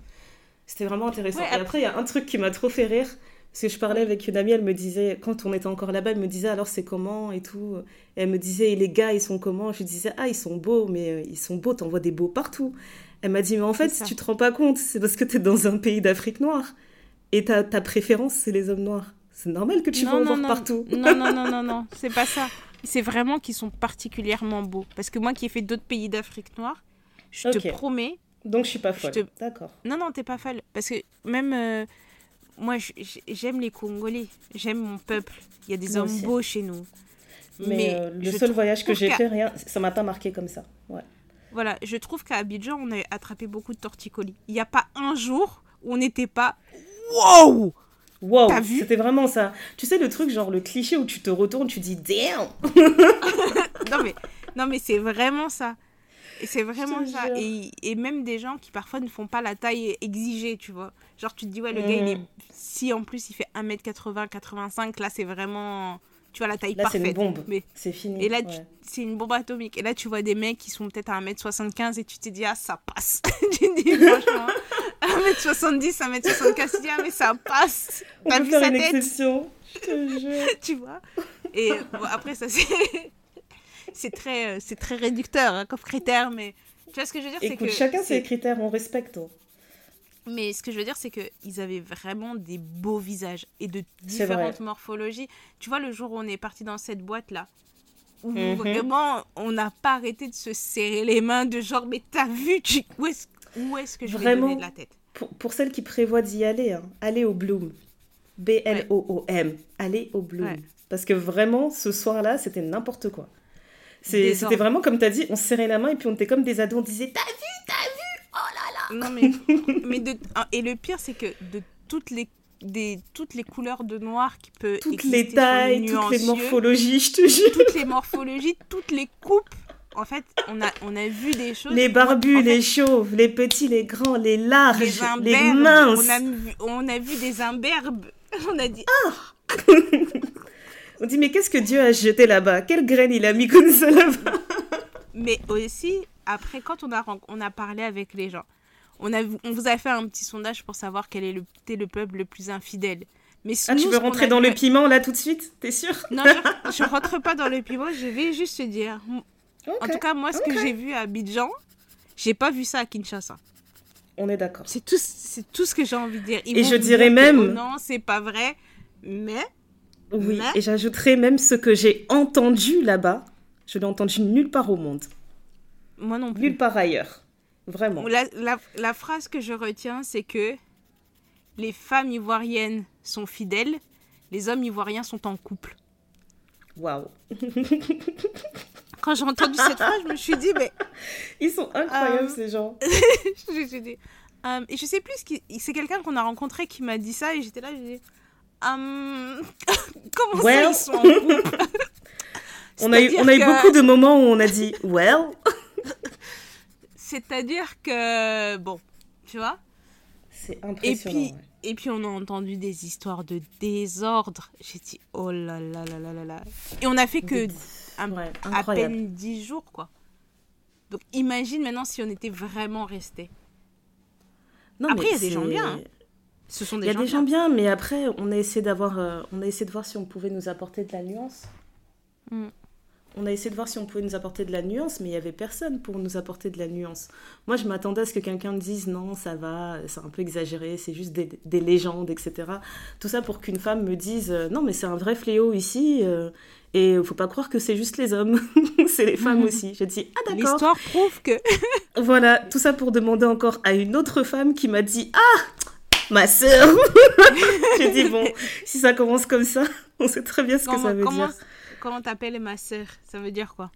C'était vraiment intéressant. Ouais, Et après, il y a un truc qui m'a trop fait rire. Parce que je parlais avec une amie, elle me disait, quand on était encore là-bas, elle me disait alors c'est comment et tout. Et elle me disait, et les gars, ils sont comment? Je lui disais, ah, ils sont beaux, mais euh, ils sont beaux, t'en vois des beaux partout. Elle m'a dit, mais en fait, ça. tu te rends pas compte, c'est parce que t'es dans un pays d'Afrique noire. Et ta, ta préférence, c'est les hommes noirs. C'est normal que tu vas en voir partout. Non, non, non, non, non, (laughs) c'est pas ça. C'est vraiment qu'ils sont particulièrement beaux. Parce que moi qui ai fait d'autres pays d'Afrique noire, je te promets, Donc je suis pas folle. te- D'accord. Non, non, t'es pas folle. Parce que même euh, moi, j'aime les Congolais. J'aime mon peuple. Il y a des Moi hommes aussi. beaux chez nous. Mais, euh, le seul voyage que j'ai fait, rien, ça m'a pas marqué comme ça. Ouais. Voilà, je trouve qu'à Abidjan, on a attrapé beaucoup de torticolis. Il n'y a pas un jour où on n'était pas. Wow Wow, c'était vraiment ça. Tu sais le truc genre le cliché où tu te retournes, tu dis damn. (laughs) Non, mais, non, mais c'est vraiment ça. C'est vraiment ça. Et, et même des gens qui parfois ne font pas la taille exigée, tu vois. Genre, tu te dis, ouais, le gars, il est. Mhm. Si en plus il fait 1m80, 85, là, c'est vraiment. Tu vois, la taille Là, c'est parfaite. une bombe. Mais C'est fini. Et là, tu- ouais. c'est une bombe atomique. Et là, tu vois des mecs qui sont peut-être à 1m75 et tu te dis, ah, ça passe. (laughs) tu te dis, franchement, (laughs) 1m70, 1m75, tu te dis, ah, mais ça passe. T'as vu faire sa une tête? exception. Je te (laughs) jure. tu vois? Et bon, après, ça, c'est. C'est très, euh, c'est très réducteur hein, comme critère, mais. Tu vois ce que je veux dire c'est Écoute, que chacun ses critères, on respecte. hein. Mais ce que je veux dire, c'est qu'ils avaient vraiment des beaux visages et de différentes morphologies. Tu vois, le jour où on est parti dans cette boîte-là, où Mhm. vraiment on n'a pas arrêté de se serrer les mains, de genre, mais t'as vu, tu... où est-ce où est-ce que je vais Vraiment donner de la tête? Pour, pour celles qui prévoient d'y aller, hein, allez au Bloom. B-L-O-O-M. Allez au Bloom. Ouais. Parce que vraiment, ce soir-là, c'était n'importe quoi. C'était vraiment comme tu as dit, on se serrait la main et puis on était comme des ados, on disait T'as vu, t'as vu Non, mais, (laughs) mais de... ah, Et le pire, c'est que de toutes les, des... toutes les couleurs de noir qui peut Toutes les tailles, le toutes les morphologies, je te jure. toutes les morphologies, toutes les coupes. En fait, on a, on a vu des choses. Les barbus, En fait, les chauves, les petits, les grands, les larges, les les, imberbes. minces. On a, vu, on a vu des imberbes. (laughs) On a dit, On dit Mais qu'est-ce que Dieu a jeté là-bas? Quelle graine il a mis comme ça là-bas? Mais aussi, après, quand on a, on a parlé avec les gens, on, a, on vous a fait un petit sondage pour savoir quel est le, le peuple le plus infidèle. Mais Ah, tu veux rentrer dans le piment là tout de suite? T'es sûr? Non, je, (laughs) je rentre pas dans le piment, je vais juste te dire. En tout cas, moi, ce que j'ai vu à Abidjan, j'ai pas vu ça à Kinshasa. On est d'accord. C'est tout, c'est tout ce que j'ai envie de dire. Ils Et je dirais dire que, même- oh non, c'est pas vrai. Mais Oui, Mais- et j'ajouterai même ce que j'ai entendu là-bas. Je l'ai entendu nulle part au monde. moi non plus. Nulle part ailleurs. Vraiment. La, la- la phrase que je retiens, c'est que les femmes ivoiriennes sont fidèles, les hommes ivoiriens sont en couple. Waouh. Quand j'ai entendu cette (laughs) phrase, je me suis dit, mais. Ils sont incroyables Euh, ces gens. (laughs) je me suis dit, euh, et je sais plus, c'est quelqu'un qu'on a rencontré qui m'a dit ça, et j'étais là, j'ai dit, euh, (laughs) comment Well. ça ils sont en couple (laughs) On a eu, on a eu que- beaucoup de moments où on a dit (laughs) Well. C'est-à-dire que, bon, tu vois C'est Et impressionnant. puis, ouais. et puis on a entendu des histoires de désordre. J'ai dit, oh là là là là là là. Et on a fait que Des- un- ouais, à peine 10 jours, quoi. Donc imagine maintenant si on était vraiment restés. Non, Après, il y a des gens bien, hein. Ce sont Il y a gens des gens bien. mais après, on a essayé d'avoir, euh, on a essayé de voir si on pouvait nous apporter de la nuance. Mm. On a essayé de voir si on pouvait nous apporter de la nuance, mais il y avait personne pour nous apporter de la nuance. Moi, je m'attendais à ce que quelqu'un me dise non, ça va, c'est un peu exagéré, c'est juste des, des légendes, etc. Tout ça pour qu'une femme me dise euh, non, mais c'est un vrai fléau ici, euh, et faut pas croire que c'est juste les hommes, (laughs) c'est les femmes Mhm. aussi. J'ai dit ah d'accord. L'histoire prouve que (laughs) Voilà, tout ça pour demander encore à une autre femme qui m'a dit Ah Ma sœur (laughs) J'ai dit Bon, si ça commence comme ça, on sait très bien ce que ça veut comment dire. comment t'appelles ma sœur? Ça veut dire quoi?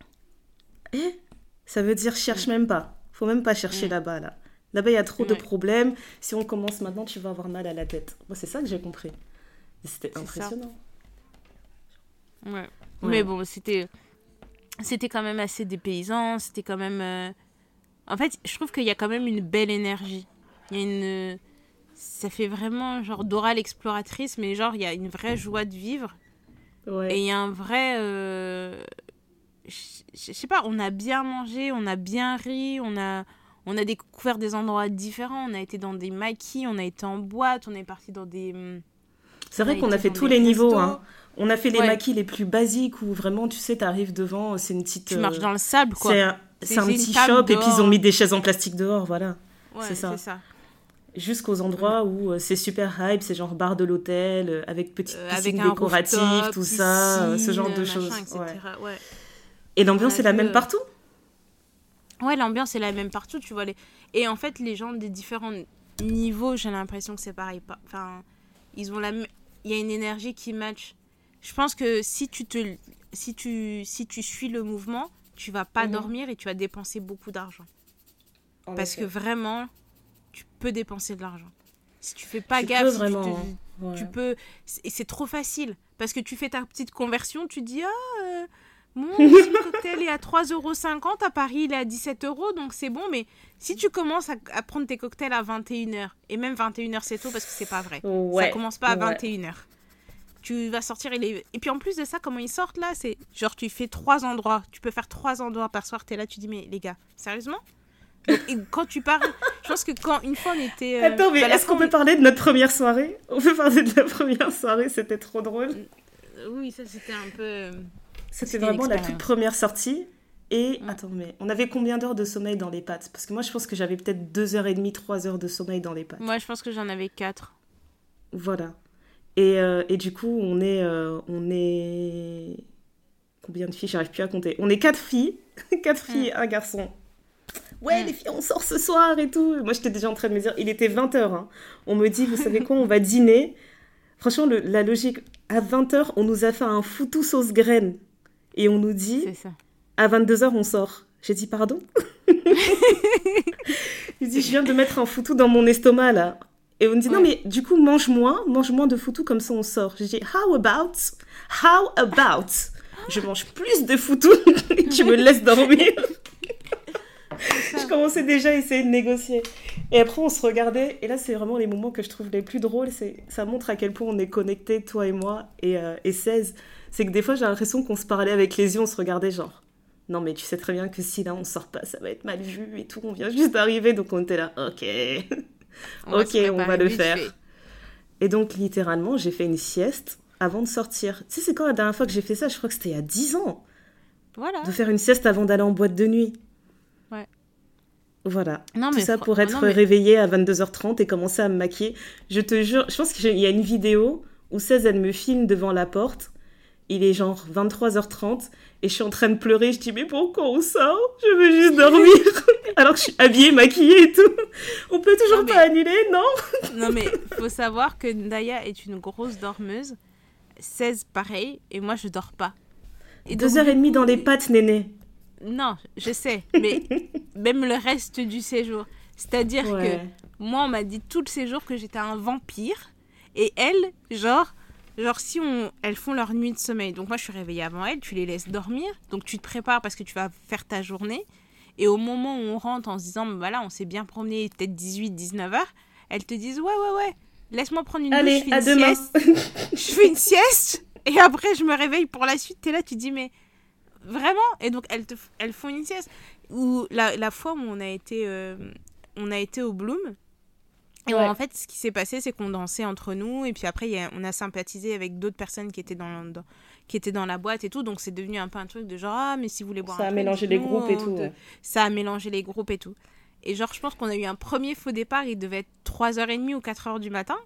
Eh? Ça veut dire cherche même pas. Faut même pas chercher là-bas, là. Là-bas, il y a trop de problèmes. Si on commence maintenant, tu vas avoir mal à la tête. Moi, c'est ça que j'ai compris. C'était impressionnant. Ouais. Ouais. Mais bon, c'était c'était quand même assez dépaysant, c'était quand même euh, En fait, je trouve qu'il y a quand même une belle énergie. Il y a une ça fait vraiment genre d'oral exploratrice mais genre il y a une vraie joie de vivre Ouais. et il y a un vrai euh, je sais pas, on a bien mangé, on a bien ri, on a on a découvert des endroits différents, on a été dans des maquis, on a été en boîte, on est parti dans des hum, C'est vrai a qu'on a fait tous les niveaux. Hein. On a fait les Ouais. maquis les plus basiques où vraiment, tu sais, t'arrives devant, c'est une petite. tu euh, marches dans le sable quoi. C'est un, petit shop et puis ils ont mis des chaises en plastique dehors, voilà. Ouais, c'est ça. c'est ça. Jusqu'aux endroits où euh, c'est super hype, c'est genre bar de l'hôtel, euh, avec petite Euh, piscine avec décorative, rooftop, tout ça, ce genre de machin, choses. etc. ouais. Ouais. Et l'ambiance est la même partout? Ouais, l'ambiance est la même partout, tu vois. Les... Et en fait, les gens des différents niveaux, j'ai l'impression que c'est pareil. Enfin, ils ont la... Il y a une énergie qui match. Je pense que si tu, te... si tu... si tu suis le mouvement, tu vas pas Mhm. dormir et tu vas dépenser beaucoup d'argent. En Parce effet. que vraiment, peux dépenser de l'argent. Si tu fais pas Tu gaffe, peux si tu vraiment, te- hein. Ouais. tu peux et c'est trop facile parce que tu fais ta petite conversion tu dis ah euh, le (laughs) cocktail est à 3,50€, à Paris il est à 17 euros, donc c'est bon, mais si tu commences à, à prendre tes cocktails à 21h, et même 21h c'est tôt parce que c'est pas vrai, Ouais. ça commence pas à ouais. 21h. Tu vas sortir, il est... et puis en plus de ça, comment ils sortent là, c'est genre tu fais trois endroits, tu peux faire trois endroits par soir, t'es là, tu dis mais les gars, sérieusement? Et quand tu pars, je pense que quand une fois on était... euh, Attends, mais bah, est-ce qu'on peut parler de notre première soirée? On peut parler de la première soirée, c'était trop drôle. on- Oui, ça c'était un peu... euh, C'était vraiment la toute première sortie. Et attends, mais on avait combien d'heures de sommeil dans les pattes? Parce que moi, je pense que j'avais peut-être 2h30, 3 heures de sommeil dans les pattes. Moi je pense que j'en avais quatre. Voilà. Et, euh, et du coup, on est, euh, on est. Combien de filles? J'arrive plus à compter. On est quatre filles. (laughs) quatre filles et un garçon. Ouais, Mm. les filles, on sort ce soir et tout. Moi, j'étais déjà en train de me dire, il était 20h. On me dit, vous savez quoi, on va dîner. Franchement, le- la logique, à 20h, on nous a fait un foutou sauce graine. Et on nous dit, ça. à 22h, on sort. J'ai dit, pardon? (laughs) Il dit, je viens de mettre un foutou dans mon estomac, là. Et on me dit, non, mais du coup, mange moins, mange moins de foutou, comme ça on sort. J'ai dit, how about How about? Je mange plus de foutou (laughs) et tu me laisses dormir. Je commençais déjà à essayer de négocier. Et après, on se regardait. Et là, c'est vraiment les moments que je trouve les plus drôles. C'est, ça montre à quel point on est connectés, toi et moi, et, euh, et 16. C'est que des fois, j'ai l'impression qu'on se parlait avec les yeux, on se regardait genre. Non, mais tu sais très bien que si là on sort pas, ça va être mal vu et tout. On vient juste d'arriver, donc on était là, ok. Ok, on va le faire. fait. Et donc, littéralement, j'ai fait une sieste avant de sortir. Tu sais, c'est quand la dernière fois que j'ai fait ça? Je crois que c'était il y a 10 ans. Voilà. De faire une sieste avant d'aller en boîte de nuit. Voilà. Non, Tout ça pour être non, mais- réveillée à 22h30 et commencer à me maquiller. Je te jure, je pense qu'il y a une vidéo où 16, elle me filme devant la porte. Il est genre 23h30 et je suis en train de pleurer. Je dis, mais pourquoi on sort? Je veux juste dormir. (laughs) Alors que je suis habillée, maquillée et tout. On peut toujours Non, mais- pas annuler, non? Non, mais faut savoir que Ndaya est une grosse dormeuse. 16, pareil. Et moi, je dors pas. Et Deux donc, heures et demie dans les pattes, néné. Non, je sais. (laughs) Mais même le reste du séjour. C'est-à-dire Ouais. que moi, on m'a dit tout le séjour que j'étais un vampire. Et elles, genre, genre si on, elles font leur nuit de sommeil. Donc moi, je suis réveillée avant elles. Tu les laisses dormir. Donc tu te prépares parce que tu vas faire ta journée. Et au moment où on rentre en se disant, bah là, on s'est bien promené, peut-être 18, 19 heures, elles te disent, ouais, ouais, ouais, laisse-moi prendre une Allez, douche, je fais à une demain. sieste. je fais une sieste. Et après, je me réveille pour la suite. T'es là, tu te dis, mais vraiment Et donc, elles, te, elles font une sieste. Ou la, la fois où on a été, euh, on a été au Bloom. Et Ouais. en fait, ce qui s'est passé, c'est qu'on dansait entre nous. Et puis après, il y a- on a sympathisé avec d'autres personnes qui étaient dans, dans- qui étaient dans la boîte et tout. Donc, c'est devenu un peu un truc de genre, ah, mais si vous voulez boire Ça un a truc, mélangé les groupes et tout. ça a mélangé les groupes et tout. Et genre, je pense qu'on a eu un premier faux départ, il devait être 3h30 ou 4h du matin.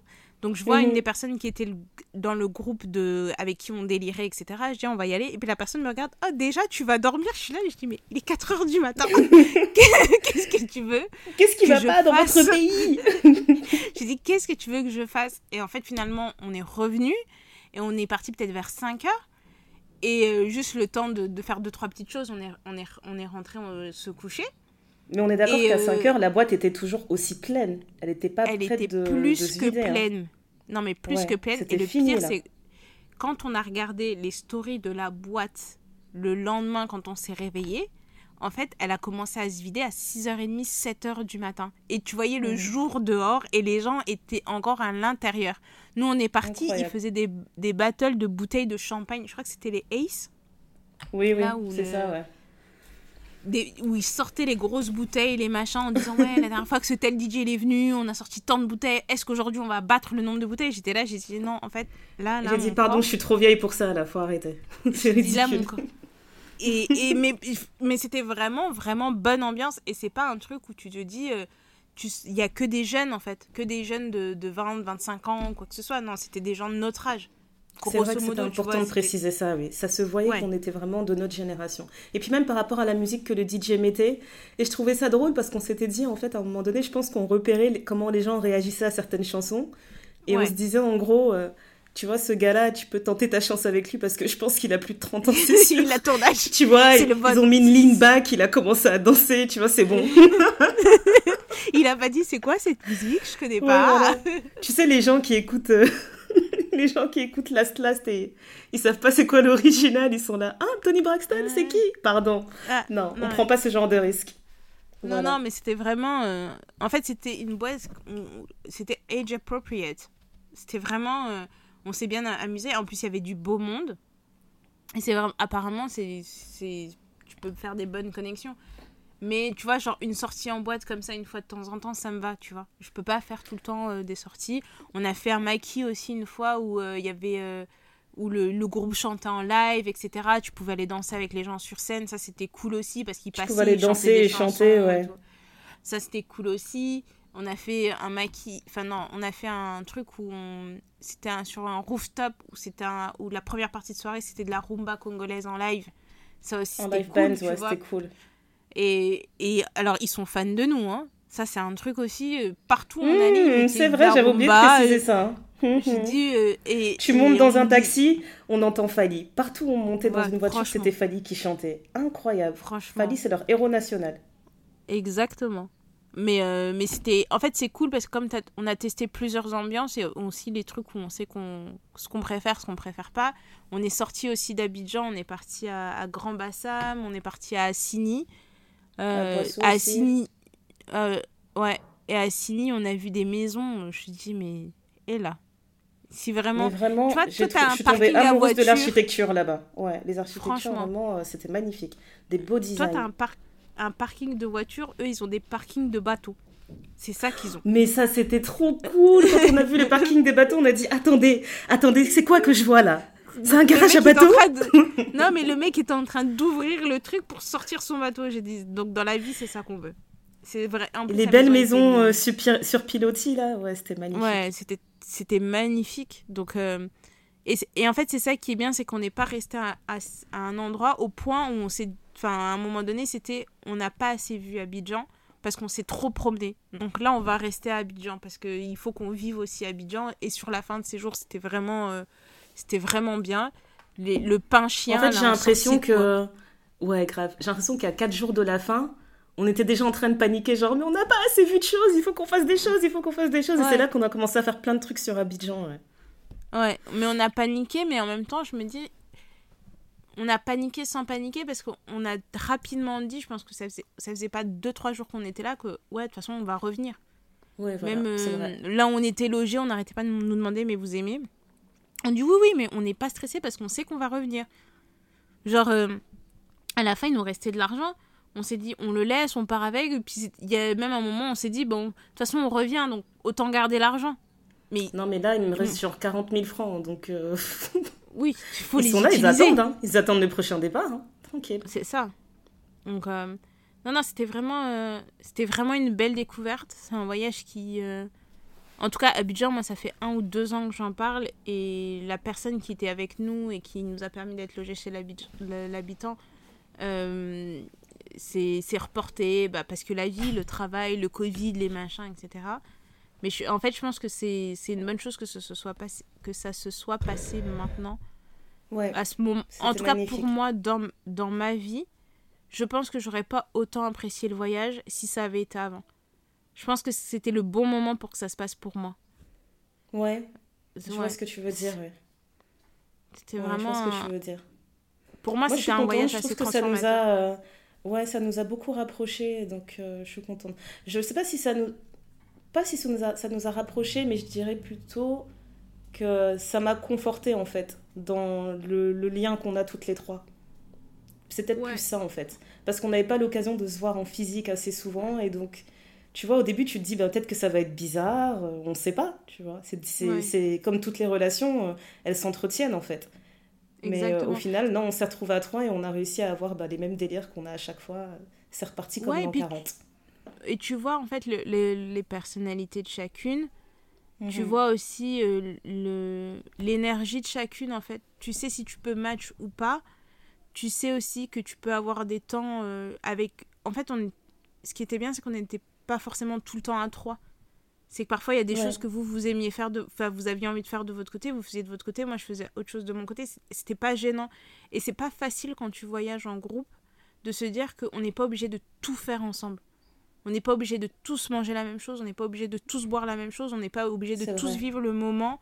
Donc, je vois une des personnes qui était dans le groupe de, avec qui on délirait, etc. Je dis, on va y aller. Et puis la personne me regarde, oh, déjà, tu vas dormir? Je suis là, je dis, mais il est 4h du matin. (laughs) (laughs) Qu'est-ce que tu veux Qu'est-ce qui va je pas dans fasse? votre pays? (laughs) J'ai dit, qu'est-ce que tu veux que je fasse? Et en fait, finalement, on est revenu et on est parti peut-être vers 5 heures. Et euh, juste le temps de, de faire deux, trois petites choses, on est, on est, on est rentré euh, se coucher. Mais on est d'accord qu'à euh, 5 heures, la boîte était toujours aussi pleine. Elle n'était pas Elle prête était de, plus de se que vider, hein. pleine. Non, mais plus Ouais, que pleine. Et le fini, pire, c'est quand on a regardé les stories de la boîte le lendemain, quand on s'est réveillé, en fait, elle a commencé à se vider à 6h30, 7h du matin. Et tu voyais le jour dehors et les gens étaient encore à l'intérieur. Nous, on est partis, ils faisaient des, des battles de bouteilles de champagne. Je crois que c'était les Ace. Oui, oui, c'est le- ça, ouais. Des- où ils sortaient les grosses bouteilles, les machins, en disant Ouais, la dernière fois que ce tel DJ il est venu, on a sorti tant de bouteilles. Est-ce qu'aujourd'hui on va battre le nombre de bouteilles? J'étais là, j'ai dit Non, en fait, là, là. J'ai dit, pardon, corps- je suis trop vieille pour ça, là, faut arrêter. (laughs) c'est dit, là, ridicule. mon corps- Et, et, mais mais c'était vraiment, vraiment bonne ambiance. Et c'est pas un truc où tu te dis. euh, tu- Il y a que des jeunes, en fait. Que des jeunes de, de 20, 25 ans, quoi que ce soit. Non, c'était des gens de notre âge. C'est vrai que tu important vois, de préciser ça, oui. Ça se voyait Ouais. qu'on était vraiment de notre génération. Et puis même par rapport à la musique que le DJ mettait, et je trouvais ça drôle parce qu'on s'était dit, en fait, à un moment donné, je pense qu'on repérait les- comment les gens réagissaient à certaines chansons. Et on se disait, en gros, euh, tu vois, ce gars-là, tu peux tenter ta chance avec lui parce que je pense qu'il a plus de 30 ans, c'est (laughs) sûr. Il a ton âge. Tu vois, C'est ils, le bon. ils ont mis une lean back, il a commencé à danser, tu vois, c'est bon. (laughs) Il a pas dit c'est quoi cette musique? Je connais Ouais, pas. voilà. tu sais, les gens qui écoutent, euh, les gens qui écoutent Last Last et ils savent pas c'est quoi l'original, ils sont là. Ah, Tony Braxton, c'est qui? Pardon. Ah, non, on prend pas ce genre de risque. Non, non, mais c'était vraiment. Euh, en fait, c'était une boîte. C'était age appropriate. C'était vraiment. Euh, on s'est bien amusé. En plus, il y avait du beau monde. Et c'est vraiment. Apparemment, c'est. Tu peux faire des bonnes connexions. Mais tu vois, genre une sortie en boîte comme ça une fois de temps en temps, ça me va, tu vois. Je peux pas faire tout le temps euh, des sorties. On a fait un maquis aussi une fois où il y avait où le, le, groupe chantait en live, etc. Tu pouvais aller danser avec les gens sur scène, ça c'était cool aussi parce qu'ils passaient. Tu pouvais aller danser et chanter, ouais. Ça c'était cool aussi. On a fait un maquis, enfin non, on a fait un truc où on... c'était sur un rooftop où c'était un... où la première partie de soirée c'était de la rumba congolaise en live. Ça aussi c'était cool, band, ouais, c'était cool. Et, et alors ils sont fans de nous, hein. Ça c'est un truc aussi euh, partout où on allait. Mmh, c'est vrai, j'avais oublié de préciser ça. Hein. Dit, euh, et, tu montes dans un taxi, on entend Fali. Partout où on montait dans une voiture, c'était Fali qui chantait. Incroyable. Franchement. Fali, c'est leur héros national. Exactement. Mais, euh, mais c'était. En fait, c'est cool parce que comme on a testé plusieurs ambiances et aussi les trucs où on sait qu'on ce qu'on préfère, ce qu'on préfère pas. On est sorti aussi d'Abidjan, on est parti à, Grand Bassam, on est parti à Assini. Euh, à Assini. ouais. Et à Assini, on a vu des maisons. Je me suis dit, mais. Et là? Si vraiment. Mais vraiment, tu vois, toi, as un je suis tombée amoureuse de l'architecture là-bas. Ouais, les architectures, vraiment, euh, c'était magnifique. Des beaux designs. Toi, tu as un, par... un parking de voitures, eux, ils ont des parkings de bateaux. C'est ça qu'ils ont. Mais ça, c'était trop cool. Quand on a vu le (laughs) parking des bateaux, on a dit Attendez, attendez, c'est quoi que je vois là? C'est un garage à bateau (laughs) Non, mais le mec était en train d'ouvrir le truc pour sortir son bateau. J'ai dit Donc, dans la vie, c'est ça qu'on veut. C'est vrai. les belles maisons euh, sur, sur pilotis, là, ouais, c'était magnifique. Ouais, c'était c'était magnifique. Donc, euh, et, et, en fait, c'est ça qui est bien, c'est qu'on n'est pas resté à, à, un endroit au point où on s'est. Enfin, à un moment donné, c'était. On n'a pas assez vu Abidjan parce qu'on s'est trop promené. Donc là, on va rester à Abidjan parce qu'il faut qu'on vive aussi à Abidjan. Et sur la fin de ces jours, c'était vraiment, euh, c'était vraiment bien. Les, le pain chien. En fait, j'ai l'impression que. Ouais, grave. J'ai l'impression qu'à 4 jours de la fin, on était déjà en train de paniquer, genre, mais on n'a pas assez vu de choses, il faut qu'on fasse des choses, il faut qu'on fasse des choses. Et c'est là qu'on a commencé à faire plein de trucs sur Abidjan. Ouais, ouais mais on a paniqué, mais en même temps, je me dis, on a paniqué sans paniquer parce qu'on a rapidement dit, je pense que ça faisait, ça faisait pas 2-3 jours qu'on était là, que ouais, de toute façon, on va revenir. Ouais, voilà, Même euh, là où on était logé, on n'arrêtait pas de nous demander, mais vous aimez? On dit oui, oui, mais on n'est pas stressé parce qu'on sait qu'on va revenir. Genre, euh, à la fin, il nous restait de l'argent on s'est dit on le laisse, on part avec. Et puis il y a même un moment, on s'est dit bon, de toute façon on revient, donc autant garder l'argent. Mais non, mais là il me reste sur 40 000 francs, donc. Euh, (laughs) oui, il faut ils les sont là, ils attendent, hein. ils attendent le prochain départ, hein. tranquille. C'est ça. Donc euh, non, non, c'était vraiment, c'était vraiment une belle découverte. C'est un voyage qui, en tout cas, Abidjan, moi, ça fait un ou deux ans que j'en parle. Et la personne qui était avec nous et qui nous a permis d'être logé chez l'habitant, euh, c'est reporté bah, parce que la vie, le travail, le Covid, les machins, etc. Mais je, en fait, je pense que c'est une bonne chose que, ce, soit passé, que ça se soit passé maintenant. Ouais, à ce moment. En tout cas, pour moi, dans, dans ma vie, je pense que j'aurais pas autant apprécié le voyage si ça avait été avant. Je pense que c'était le bon moment pour que ça se passe pour moi. Ouais. Je vois ce que tu veux dire, ouais. C'était vraiment. Je vois ce que tu veux dire. Pour moi, c'était un voyage assez transformateur. Ça nous a, euh, Ouais, ça nous a beaucoup rapprochés, donc euh, je suis contente. Je ne sais pas si ça nous... Pas si ça nous, a, ça nous a rapprochés, mais je dirais plutôt que ça m'a conforté en fait dans le, le lien qu'on a toutes les trois. C'est peut-être plus ça en fait. Parce qu'on n'avait pas l'occasion de se voir en physique assez souvent et donc tu vois, au début, tu te dis bah, peut-être que ça va être bizarre, euh, on ne sait pas, tu vois. C'est comme toutes les relations, euh, elles s'entretiennent en fait. Mais euh, au final, non, on s'est retrouvés à trois et on a réussi à avoir bah, les mêmes délires qu'on a à chaque fois. C'est reparti comme en 40. Et tu vois, en fait, le, les personnalités de chacune. Tu mhm. vois aussi euh, l'énergie de chacune, en fait. Tu sais si tu peux match ou pas. Tu sais aussi que tu peux avoir des temps euh, avec... En fait, on... ce qui était bien, c'est qu'on n'était pas forcément tout le temps à trois. C'est que parfois il y a des choses que vous vous aimiez faire de enfin vous aviez envie de faire de votre côté vous faisiez de votre côté moi je faisais autre chose de mon côté. C'était pas gênant. Et c'est pas facile quand tu voyages en groupe de se dire qu'on n'est pas obligé de tout faire ensemble. On n'est pas obligé de tous manger la même chose on n'est pas obligé de tous boire la même chose on n'est pas obligé de tous vivre le moment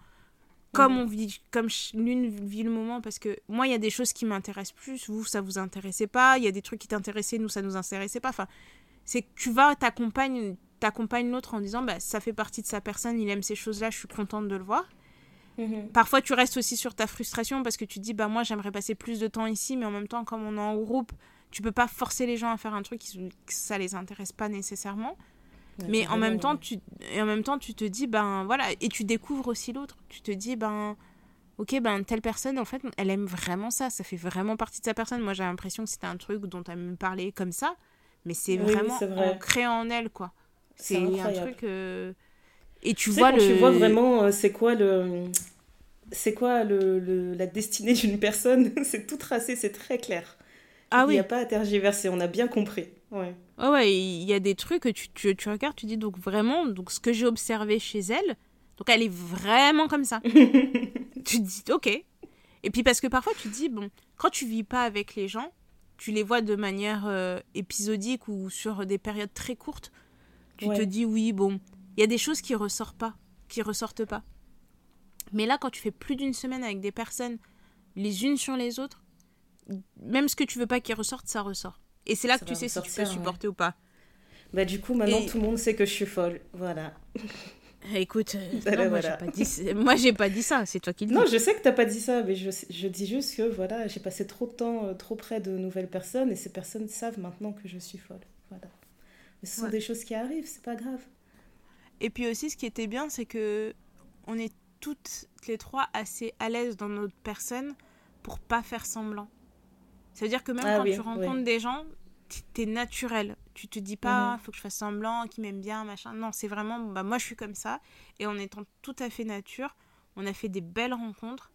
comme Mhm. on vit, comme l'une vit le moment, parce que moi, il y a des choses qui m'intéressent plus, vous, ça vous intéressait pas, il y a des trucs qui t'intéressaient, nous, ça nous intéressait pas. Enfin, c'est que tu vas, t'accompagnes, t'accompagnes l'autre en disant, bah, ça fait partie de sa personne, il aime ces choses-là, je suis contente de le voir. Mhm. Parfois, tu restes aussi sur ta frustration parce que tu te dis, bah, moi, j'aimerais passer plus de temps ici, mais en même temps, comme on est en groupe, tu peux pas forcer les gens à faire un truc qui, ça les intéresse pas nécessairement. Ouais, Mais en même temps, tu et en même temps, tu te dis ben voilà et tu découvres aussi l'autre. Tu te dis ben OK, ben telle personne en fait, elle aime vraiment ça, ça fait vraiment partie de sa personne. Moi, j'ai l'impression que c'était un truc dont elle me parlait comme ça, mais c'est Oui, vraiment vrai. ancré en elle quoi. C'est un truc euh, et tu Tu sais, vois quand le tu vois vraiment euh, c'est quoi le c'est quoi le, le- la destinée d'une personne, (laughs) c'est tout tracé, c'est très clair. Ah Il oui. n'y a pas à tergiverser, on a bien compris. Ouais. Ouais, ouais, il y a des trucs que tu, tu, tu regardes, tu dis donc vraiment, donc ce que j'ai observé chez elle, donc elle est vraiment comme ça. (laughs) tu te dis, ok. Et puis parce que parfois tu te dis, bon, quand tu vis pas avec les gens, tu les vois de manière euh, épisodique ou sur des périodes très courtes, tu te dis, oui, bon, il y a des choses qui ressortent pas, qui ressortent pas. Mais là, quand tu fais plus d'une semaine avec des personnes, les unes sur les autres, même ce que tu veux pas qu'ils ressortent, ça ressort. Et c'est là Ça que tu sais si tu peux ouais. supporter ou pas. Bah du coup maintenant Et- tout le monde sait que je suis folle. Voilà. (laughs) Écoute, euh, non, moi, voilà. j'ai pas dit, moi j'ai pas dit ça, c'est toi qui le dis. Non, je sais que t'as pas dit ça, mais je, je dis juste que voilà, j'ai passé trop de temps euh, trop près de nouvelles personnes et ces personnes savent maintenant que je suis folle. Voilà. Mais ce sont Ouais. des choses qui arrivent, c'est pas grave. Et puis aussi, ce qui était bien, c'est que on est toutes les trois assez à l'aise dans notre personne pour pas faire semblant. Ça veut dire que même Ah quand oui, tu rencontres des gens, t'es naturel. Tu te dis pas, Mhm. faut que je fasse semblant, qu'ils m'aiment bien, machin. Non, c'est vraiment, bah moi je suis comme ça. Et en étant tout à fait nature, on a fait des belles rencontres.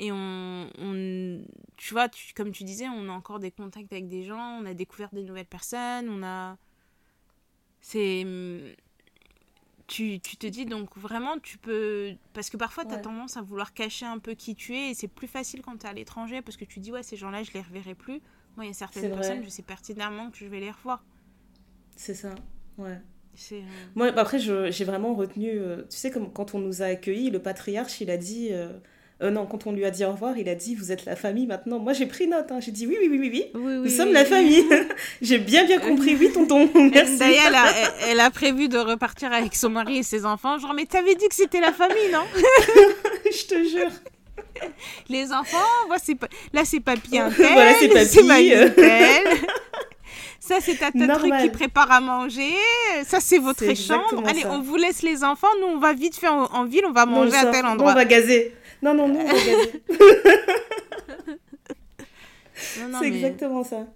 Et on, on- tu vois, tu- comme tu disais, on a encore des contacts avec des gens, on a découvert des nouvelles personnes, on a. C'est. Tu, tu te dis donc vraiment, tu peux. Parce que parfois, tu as Ouais. tendance à vouloir cacher un peu qui tu es, et c'est plus facile quand tu es à l'étranger, parce que tu dis, ouais, ces gens-là, je les reverrai plus. Moi, il y a certaines personnes, je sais pertinemment que je vais les revoir. C'est ça. Ouais. Euh, Moi, bah, après, j'ai vraiment retenu. euh, tu sais, comme quand on nous a accueillis, le patriarche, il a dit. euh, non, quand on lui a dit au revoir, il a dit Vous êtes la famille maintenant. Moi, j'ai pris note. hein. J'ai dit Oui, oui, oui, oui, oui. Oui, Nous oui, sommes oui, la famille. (laughs) (laughs) j'ai bien, bien compris. Oui, tonton. (laughs) Merci. D'ailleurs, elle a, elle- elle a prévu de repartir avec son mari et ses enfants. Genre, mais t'avais dit que c'était la famille, non? Je te jure. (laughs) Les enfants, pas... là, c'est papy (laughs) un tel, Voilà, c'est papy. (laughs) Ça, c'est ta, truc qui prépare à manger. Ça, c'est votre chambre. Allez, ça. on vous laisse les enfants. Nous, on va vite faire en, en ville. On va manger à tel Non, endroit. on va gazer. Non, non, non, on va gazer. C'est mais- exactement ça.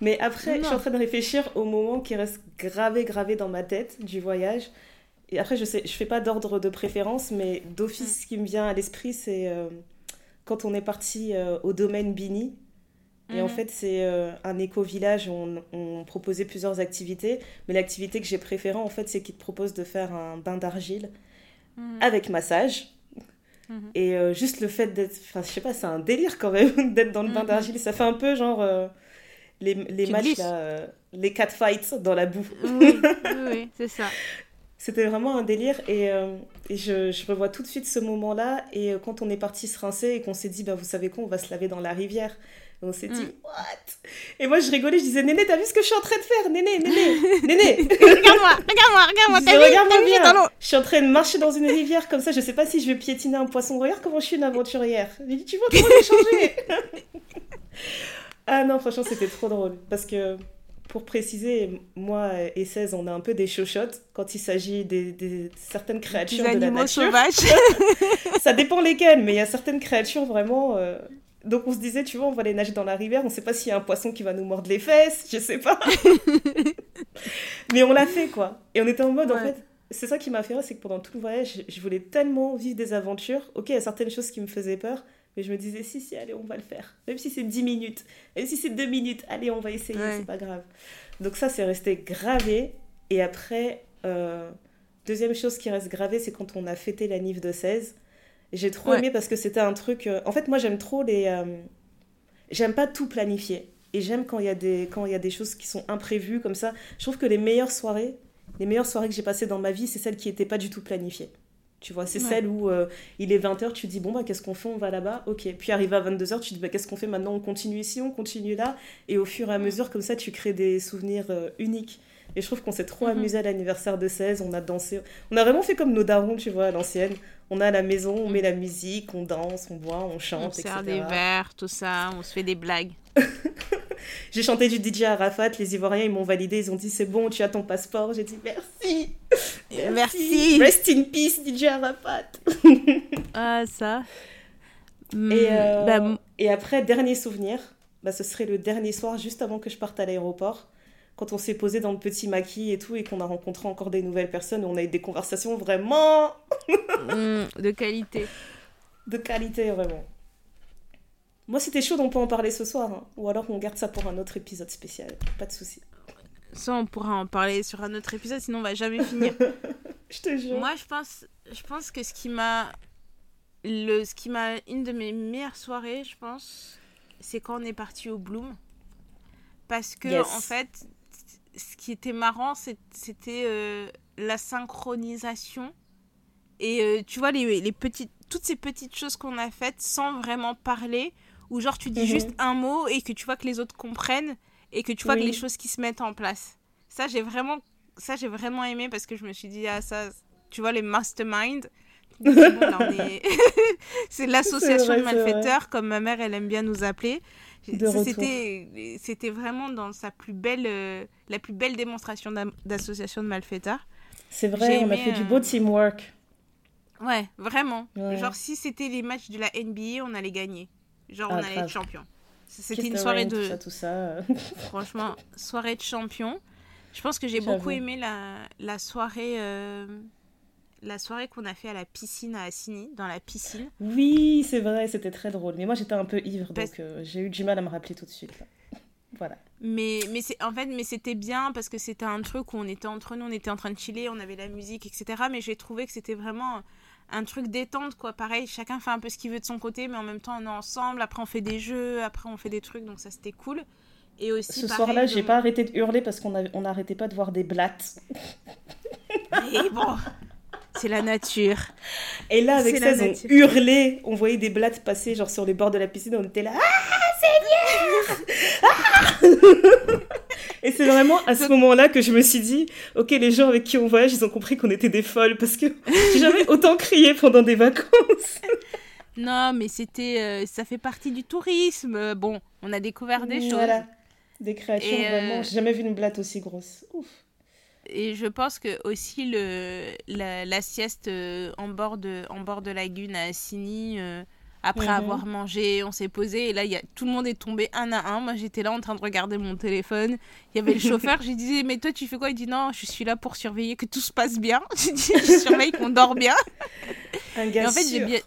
Mais après, Non, je suis en train de réfléchir au moment qui reste gravé, gravé dans ma tête du voyage. Et après, je sais, je fais pas d'ordre de préférence, mais Mm. d'office, ce qui me vient à l'esprit, c'est euh, quand on est parti euh, au domaine Bini. Et en Mhm. fait, c'est euh, un éco-village où on, on proposait plusieurs activités. Mais l'activité que j'ai préférée, en fait, c'est qu'ils te proposent de faire un bain d'argile Mhm. avec massage. Mhm. Et euh, juste le fait d'être. Enfin, je sais pas, c'est un délire quand même (laughs) d'être dans le bain d'argile. Ça fait un peu genre. euh, les, les matchs, là, les catfights dans la boue. Oui, oui, oui, (laughs) c'est ça. C'était vraiment un délire. Et, euh, et je, je revois tout de suite ce moment-là. Et euh, quand on est parti se rincer et qu'on s'est dit, bah, vous savez quoi, on va se laver dans la rivière. Et on s'est dit, Mm. what? Et moi, je rigolais, je disais, Néné, t'as vu ce que je suis en train de faire? Néné, Néné, (laughs) Néné Regarde-moi, regarde-moi, regarde-moi. T'as vu, dans l'eau Je suis en train de marcher dans une rivière comme ça, je sais pas si je vais piétiner un poisson. Regarde comment je suis une aventurière. J'ai dit, tu vois comment j'ai changé (laughs) Ah non, franchement, c'était trop drôle. Parce que, pour préciser, moi et 16, on a un peu des chochottes quand il s'agit des, des- certaines Des créatures de la animaux nature. sauvages. (laughs) Ça dépend lesquelles, mais il y a certaines créatures vraiment. euh, Donc on se disait, tu vois, on va aller nager dans la rivière, on sait pas s'il y a un poisson qui va nous mordre les fesses, je sais pas. (laughs) mais on l'a fait quoi. Et on était en mode, en fait, c'est ça qui m'a fait rire, c'est que pendant tout le voyage, je voulais tellement vivre des aventures. Ok, il y a certaines choses qui me faisaient peur, mais je me disais, si, si, allez, on va le faire. Même si c'est 10 minutes, même si c'est 2 minutes, allez, on va essayer, Ouais. c'est pas grave. Donc ça, c'est resté gravé. Et après, euh, deuxième chose qui reste gravée, c'est quand on a fêté la Nif de 16. J'ai trop Ouais. aimé parce que c'était un truc. euh, En fait, moi, j'aime trop les. euh, J'aime pas tout planifier. Et j'aime quand il y, a des... quand y a des choses qui sont imprévues comme ça. Je trouve que les meilleures soirées, les meilleures soirées que j'ai passées dans ma vie, c'est celles qui n'étaient pas du tout planifiées. Tu vois, c'est celle où euh, il est 20h, tu dis, bon, bah, qu'est-ce qu'on fait On va là-bas? Ok. Puis arrivé à 22h, tu dis, bah, qu'est-ce qu'on fait maintenant? On continue ici, on continue là. Et au fur et à mesure, comme ça, tu crées des souvenirs euh, uniques. Et je trouve qu'on s'est trop mhm. amusé à l'anniversaire de 16. On a dansé. On a vraiment fait comme nos darons, tu vois, à l'ancienne. On est à la maison, on met la musique, on danse, on boit, on chante, on sert des verres, tout ça, on se fait des blagues. (laughs) J'ai chanté du DJ Arafat, les Ivoiriens ils m'ont validé, ils ont dit c'est bon, tu as ton passeport. J'ai dit merci. merci. Rest in peace, DJ Arafat. (laughs) ah, ça. Et, hmm, euh, bah, et après, dernier souvenir, bah, ce serait le dernier soir, juste avant que je parte à l'aéroport, quand on s'est posé dans le petit maquis et tout, et qu'on a rencontré encore des nouvelles personnes, on a eu des conversations vraiment. Hmm, de qualité. De qualité, vraiment. Moi, c'était chaud, on peut en parler ce soir. Hein. Ou alors on garde ça pour un autre épisode spécial. Pas de souci. Ça, on pourra en parler sur un autre épisode, sinon on va jamais finir. (laughs) je te jure. Moi, je pense, je pense que ce qui m'a. Le, ce qui m'a. Une de mes meilleures soirées, je pense, c'est quand on est parti au Bloom. Parce que, en fait, ce qui était marrant, c'était euh, la synchronisation. Et euh, tu vois, les, les petites, toutes ces petites choses qu'on a faites sans vraiment parler où genre tu dis mhm. juste un mot et que tu vois que les autres comprennent et que tu vois que les choses qui se mettent en place. Ça, j'ai vraiment, ça, j'ai vraiment aimé parce que je me suis dit, ah, ça, tu vois, les mastermind. (laughs) c'est (laughs) l'association de malfaiteurs, comme ma mère, elle aime bien nous appeler. C'était, c'était vraiment dans sa plus belle, euh, la plus belle démonstration d'association de malfaiteurs. C'est vrai, on a fait du beau euh, teamwork. Ouais, vraiment. Genre, si c'était les matchs de la NBA, on allait gagner. Genre, on ah, allait être champion. C'était une soirée de. Tout ça, (laughs) Franchement, soirée de champion. Je pense que j'ai beaucoup aimé la, la soirée. Euh, la soirée qu'on a fait à la piscine à Assini, dans la piscine. Oui, c'est vrai, c'était très drôle. Mais moi, j'étais un peu ivre, donc euh, j'ai eu du mal à me rappeler tout de suite. (laughs) Voilà. Mais, mais c'est en fait, mais c'était bien parce que c'était un truc où on était entre nous, on était en train de chiller, on avait la musique, etc. Mais j'ai trouvé que c'était vraiment un truc détente, quoi. Pareil, chacun fait un peu ce qu'il veut de son côté, mais en même temps, on est ensemble. Après, on fait des jeux, après, on fait des trucs, donc ça, c'était cool. Et aussi, Ce soir-là, j'ai pas arrêté de hurler parce qu'on on n'arrêtait pas de voir des blattes. Et bon, (laughs) c'est la nature. Et là, avec ça, on hurlait. On voyait des blattes passer, genre sur les bords de la piscine. On était là, ah, Seigneur ah Et c'est vraiment à ce moment-là que je me suis dit, ok, les gens avec qui on voyage, ils ont compris qu'on était des folles parce que j'ai jamais (laughs) autant crié pendant des vacances. non, mais c'était, euh, ça fait partie du tourisme. Bon, on a découvert des choses. Voilà, des créatures vraiment. Euh, j'ai jamais vu une blatte aussi grosse. Ouf. Et je pense que aussi le, la, sieste euh, en bord de, en bord de lagune à Assini après mhm. avoir mangé, on s'est posé et là, y a, tout le monde est tombé un à un. Moi, j'étais là en train de regarder mon téléphone. Il y avait le (laughs) chauffeur. J'ai dit, mais toi, tu fais quoi? Il dit, non, je suis là pour surveiller que tout se passe bien. (laughs) J'ai dit, je surveille qu'on dort bien. Un gars et en fait, j'ai bien.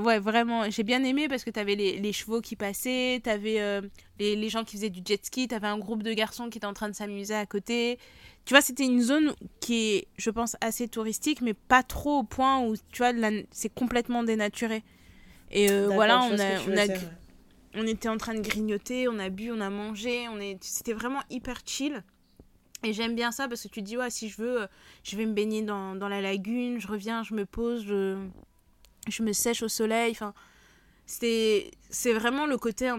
Ouais, vraiment, j'ai bien aimé parce que tu avais les, les, chevaux qui passaient, tu avais euh, les, les, gens qui faisaient du jet ski, tu avais un groupe de garçons qui étaient en train de s'amuser à côté. Tu vois, c'était une zone qui est, je pense, assez touristique, mais pas trop au point où, tu vois, c'est complètement dénaturé. Et euh, voilà, on, a, on, a, on était en train de grignoter, on a bu, on a mangé, on est... c'était vraiment hyper chill. Et j'aime bien ça parce que tu te dis, ouais, si je veux, euh, je vais me baigner dans, dans la lagune, je reviens, je me pose, je, je me sèche au soleil. Enfin, c'est vraiment le côté.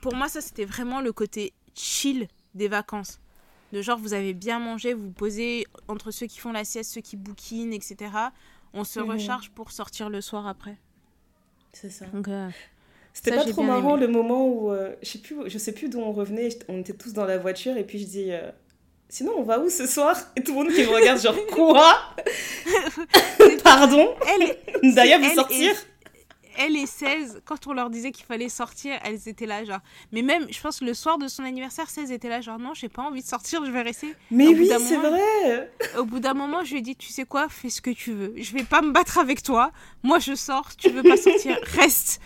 Pour moi, ça, c'était vraiment le côté chill des vacances. De genre, vous avez bien mangé, vous vous posez entre ceux qui font la sieste, ceux qui bouquinent, etc. On se mhm. recharge pour sortir le soir après. C'est ça. Euh, C'était pas trop marrant le moment où euh, je sais plus je sais plus d'où on revenait, on était tous dans la voiture et puis je dis euh, sinon on va où ce soir? Et tout le monde qui me regarde genre quoi? (laughs) Pardon? Elle, D'ailleurs vous sortir? Elle et 16, quand on leur disait qu'il fallait sortir, elles étaient là, genre. Mais même, je pense, le soir de son anniversaire, 16 était là, genre, non, j'ai pas envie de sortir, je vais rester. Mais oui, c'est vrai Au bout d'un moment, je lui ai dit, tu sais quoi, fais ce que tu veux. Je vais pas me battre avec toi. Moi, je sors, tu veux pas sortir, (laughs) reste.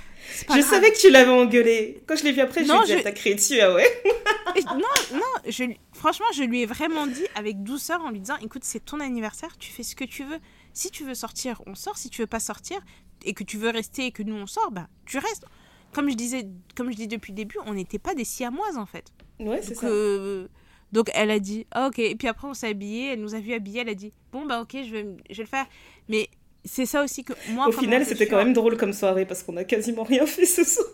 Je savais que tu l'avais engueulé. Quand je l'ai vu après, non, je lui ai dit, je... dessus, ah ouais Non, non, je... franchement, je lui ai vraiment dit avec douceur en lui disant, écoute, c'est ton anniversaire, tu fais ce que tu veux. Si tu veux sortir, on sort. Si tu veux pas sortir, et que tu veux rester et que nous on sort, bah tu restes. Comme je disais, comme je dis depuis le début, on n'était pas des siamoises en fait. Ouais, c'est ça. Euh, donc elle a dit, ah, ok. Et puis après on s'est habillé, elle nous a vu habillés, elle a dit, bon bah ok, je vais, je vais le faire. Mais c'est ça aussi que moi. Au final, c'était quand même drôle comme soirée parce qu'on a quasiment rien fait ce soir.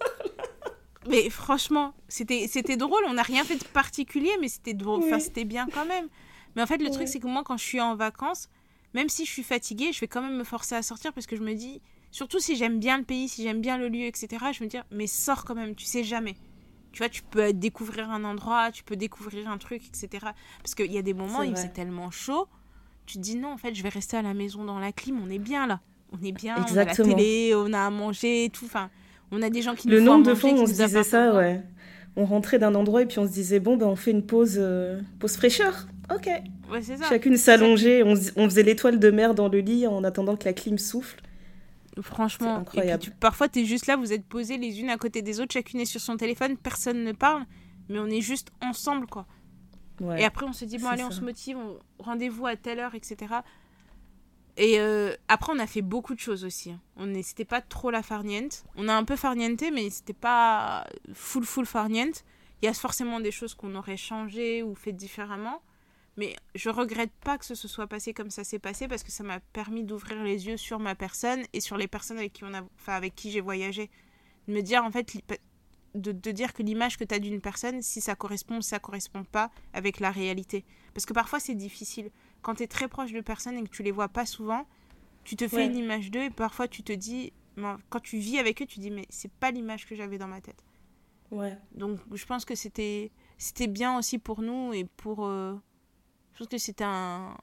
mais franchement, c'était c'était drôle. On n'a rien fait de particulier, mais c'était drôle. Enfin, c'était bien quand même. Mais en fait, le truc, c'est que moi, quand je suis en vacances, même si je suis fatiguée, je vais quand même me forcer à sortir parce que je me dis, surtout si j'aime bien le pays, si j'aime bien le lieu, etc., je me dis, mais sors quand même, tu sais jamais. Tu vois, tu peux découvrir un endroit, tu peux découvrir un truc, etc. Parce qu'il y a des moments où c'est tellement chaud, tu te dis non, en fait, je vais rester à la maison dans la clim, on est bien là. On est bien, on a la télé, on a à manger, tout. Enfin, on a des gens qui nous Le nombre de fois où on se disait ça, ouais. On rentrait d'un endroit et puis on se disait, bon, ben, on fait une pause, euh, pause fraîcheur. Ok. Ouais, ça. Chacune s'allongeait, on, on, faisait l'étoile de mer dans le lit en attendant que la clim souffle. Franchement, incroyable. Et parfois, tu es juste là, vous êtes posés les unes à côté des autres, chacune est sur son téléphone, personne ne parle, mais on est juste ensemble, quoi. et après, on se dit, bon, allez, on se motive, rendez-vous à telle heure, etc. Et euh, après, on a fait beaucoup de choses aussi. Hein. On C'était pas trop la farniente. On a un peu farniente, mais c'était pas full, full farniente. Il y a forcément des choses qu'on aurait changé ou fait différemment. Mais je regrette pas que ce se soit passé comme ça s'est passé parce que ça m'a permis d'ouvrir les yeux sur ma personne et sur les personnes avec qui, on a, enfin, avec qui j'ai voyagé. De me dire, en fait, de, de dire que l'image que tu as d'une personne, si ça correspond ou ça correspond pas avec la réalité. Parce que parfois, c'est difficile. Quand tu es très proche de personnes et que tu les vois pas souvent, tu te fais une image d'eux et parfois tu te dis, quand tu vis avec eux, tu dis, mais c'est pas l'image que j'avais dans ma tête. Ouais. Donc, je pense que c'était c'était bien aussi pour nous et pour. Euh, pense que c'était un.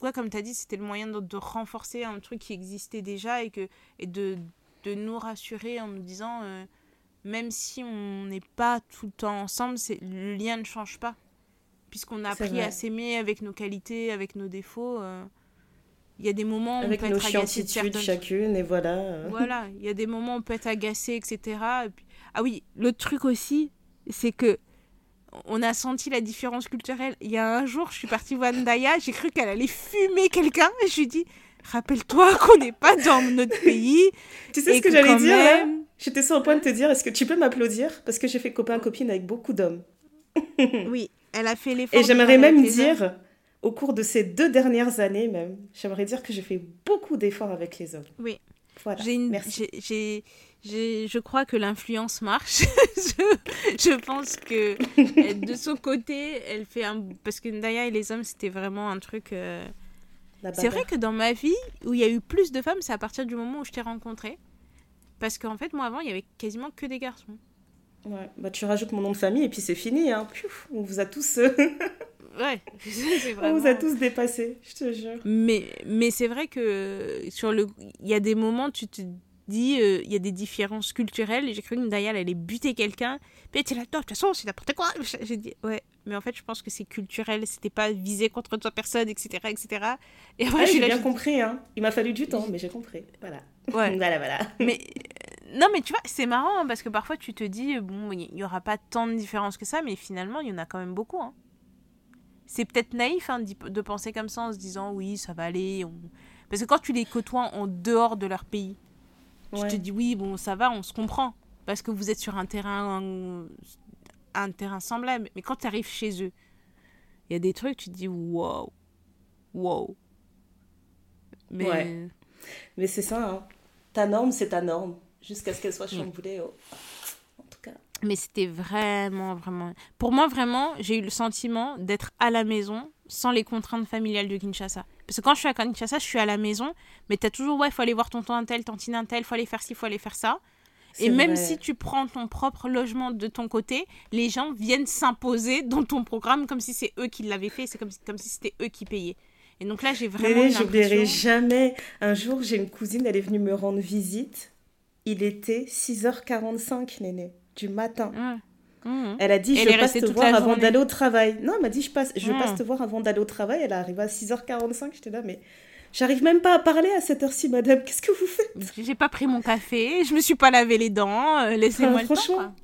Ouais, comme tu as dit, c'était le moyen de, de, renforcer un truc qui existait déjà et, que, et de, de nous rassurer en nous disant, euh, même si on n'est pas tout le temps ensemble, le lien ne change pas. Puisqu'on a appris à s'aimer avec nos qualités, avec nos défauts. Euh, il y a des moments où avec on peut nos être agacé de chacune et voilà. Voilà, il y a des moments où on peut être agacé, etc. Ah oui, l'autre truc aussi, c'est que on a senti la différence culturelle. Il y a un jour, je suis partie voir Ndaya, j'ai cru qu'elle allait fumer quelqu'un. Et je lui ai dit, rappelle-toi qu'on n'est pas dans notre pays. Tu sais ce que, j'allais dire J'étais sur le point de te dire, est-ce que tu peux m'applaudir Parce que j'ai fait copain-copine avec beaucoup d'hommes. (laughs) oui, elle a fait l'effort. Et j'aimerais même dire, au cours de ces deux dernières années même, j'aimerais dire que j'ai fait beaucoup d'efforts avec les hommes. Oui. Voilà. Merci. Je crois que l'influence marche. (laughs) je, je, pense que de son côté, elle fait un. Parce que Ndaya et les hommes, c'était vraiment un truc. Euh, c'est vrai que dans ma vie, où il y a eu plus de femmes, c'est à partir du moment où je t'ai rencontré. Parce qu'en fait, moi avant, il y avait quasiment que des garçons. Ouais, bah tu rajoutes mon nom de famille et puis c'est fini. Hein. on vous a tous. Euh, (laughs) ouais, (laughs) vraiment... On vous a tous dépassés, je te jure. Mais, mais c'est vrai que sur le, il y a des moments, tu te dit euh, il y a des différences culturelles. J'ai cru que Ndaya allait buter quelqu'un. Puis elle là, de toute façon, c'est n'importe quoi. (laughs) J'ai dit, ouais, mais en fait, je pense que c'est culturel. C'était pas visé contre toi personne, etc. etc. Et après, j'ai bien compris. Hein. Il m'a fallu du temps, mais j'ai compris. Voilà. Ouais. (laughs) voilà, voilà. Mais. Euh, non, mais tu vois, c'est marrant hein, parce que parfois tu te dis, bon, il n'y aura pas tant de différences que ça, mais finalement, il y en a quand même beaucoup. Hein. C'est peut-être naïf hein, de penser comme ça en se disant, oui, ça va aller. Parce que quand tu les côtoies en dehors de leur pays, je te dis oui, bon, ça va, on se comprend. Parce que vous êtes sur un terrain, un, terrain semblable. Mais quand tu arrives chez eux, il y a des trucs, tu te dis wow, wow. Mais, Mais c'est ça, hein. ta norme, c'est ta norme. Jusqu'à ce qu'elle soit chamboulée. Oh. En tout cas. Mais c'était vraiment, vraiment. Pour moi, vraiment, j'ai eu le sentiment d'être à la maison sans les contraintes familiales de Kinshasa. Parce que quand je suis à Kinshasa, je suis à la maison, mais tu as toujours, ouais, il faut aller voir tonton un tel, tantine un tel, il faut aller faire ci, il faut aller faire ça. Et même si tu prends ton propre logement de ton côté, les gens viennent s'imposer dans ton programme comme si c'est eux qui l'avaient fait, c'est comme, comme si c'était eux qui payaient. Et donc là, j'ai vraiment. J'oublierai jamais. Un jour, j'ai une cousine, elle est venue me rendre visite. Il était 6h45, Néné, du matin. Mmh. Elle a dit je passe te voir avant d'aller au travail. Non, elle m'a dit je passe je passe mmh. te voir avant d'aller au travail. Elle arrive à 6h45, j'étais là mais j'arrive même pas à parler à cette heure-ci madame. Qu'est-ce que vous faites? J'ai pas pris mon café, je me suis pas lavé les dents, euh, laissez-moi le temps.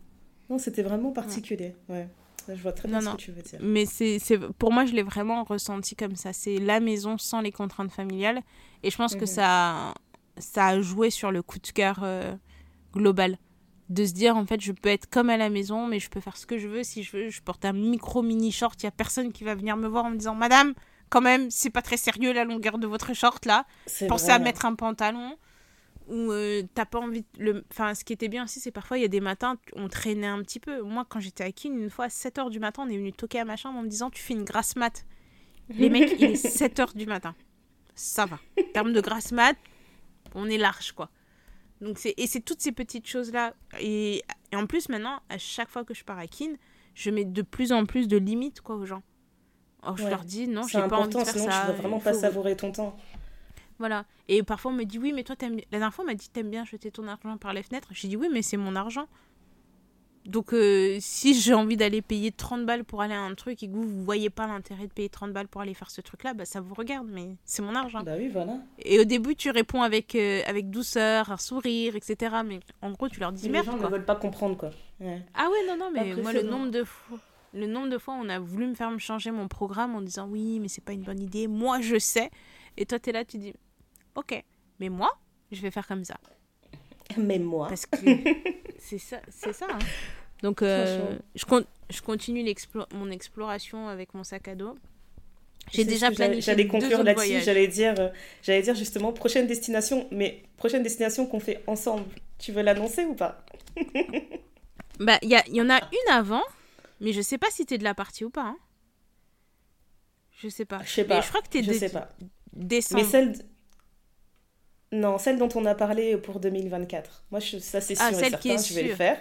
Non, c'était vraiment particulier. Ouais. Je vois très bien ce que tu veux dire. Mais c'est, pour moi, je l'ai vraiment ressenti comme ça. C'est la maison sans les contraintes familiales. Et je pense que mmh. ça, ça a joué sur le coup de cœur euh, global de se dire en fait je peux être comme à la maison mais je peux faire ce que je veux si je veux je porte un micro mini short il y a personne qui va venir me voir en me disant madame quand même, c'est pas très sérieux la longueur de votre short là. Pensez à mettre un pantalon ou euh, t'as pas envie. Le... Enfin, ce qui était bien aussi, c'est parfois il y a des matins, on traînait un petit peu. Moi, quand j'étais à Kin, une fois à 7h du matin, on est venu toquer à ma chambre en me disant Tu fais une grasse mat. Les mecs, il est 7h du matin. Ça va. En termes de grasse mat, on est large quoi. Donc c'est et c'est toutes ces petites choses là et... et, en plus maintenant à chaque fois que je pars à Kin, je mets de plus en plus de limites quoi aux gens. Je leur dis non, j'ai pas envie de faire sinon ça. Tu vas vraiment pas savourer ton temps. Voilà. Et parfois on me dit oui, mais toi t'aimes. La dernière fois on m'a dit t'aimes bien jeter ton argent par les fenêtres. J'ai dit oui, mais c'est mon argent. Donc euh, si j'ai envie d'aller payer 30 balles pour aller à un truc et que vous, vous voyez pas l'intérêt de payer 30 balles pour aller faire ce truc-là, bah ça vous regarde, mais c'est mon argent. Bah oui, voilà. Et au début tu réponds avec, euh, avec douceur, un sourire, etc. Mais en gros tu leur dis merde. Les gens quoi. ne veulent pas comprendre quoi. Ah ouais, non, non, mais Après, moi le nombre de fois... Le nombre de fois on a voulu me faire me changer mon programme en disant oui, mais c'est pas une bonne idée, moi je sais. Et toi, tu es là, tu dis ok, mais moi, je vais faire comme ça. Mais moi. Parce (laughs) que c'est ça, c'est ça. Hein. Donc, euh, je, con je continue mon exploration avec mon sac à dos. J'ai déjà planifié. J'allais conclure là-dessus. J'allais dire, euh, j'allais dire justement prochaine destination, mais prochaine destination qu'on fait ensemble. Tu veux l'annoncer ou pas? (laughs) Bah, il y, y, en a une avant, mais je sais pas si tu es de la partie ou pas. Hein. Je sais pas. Je sais pas. Mais je crois que tu es je de sais pas. décembre. Mais celle. Non, celle dont on a parlé pour 2024. Moi, je, ça c'est sûr ah, et celle certain, qui est je vais le faire.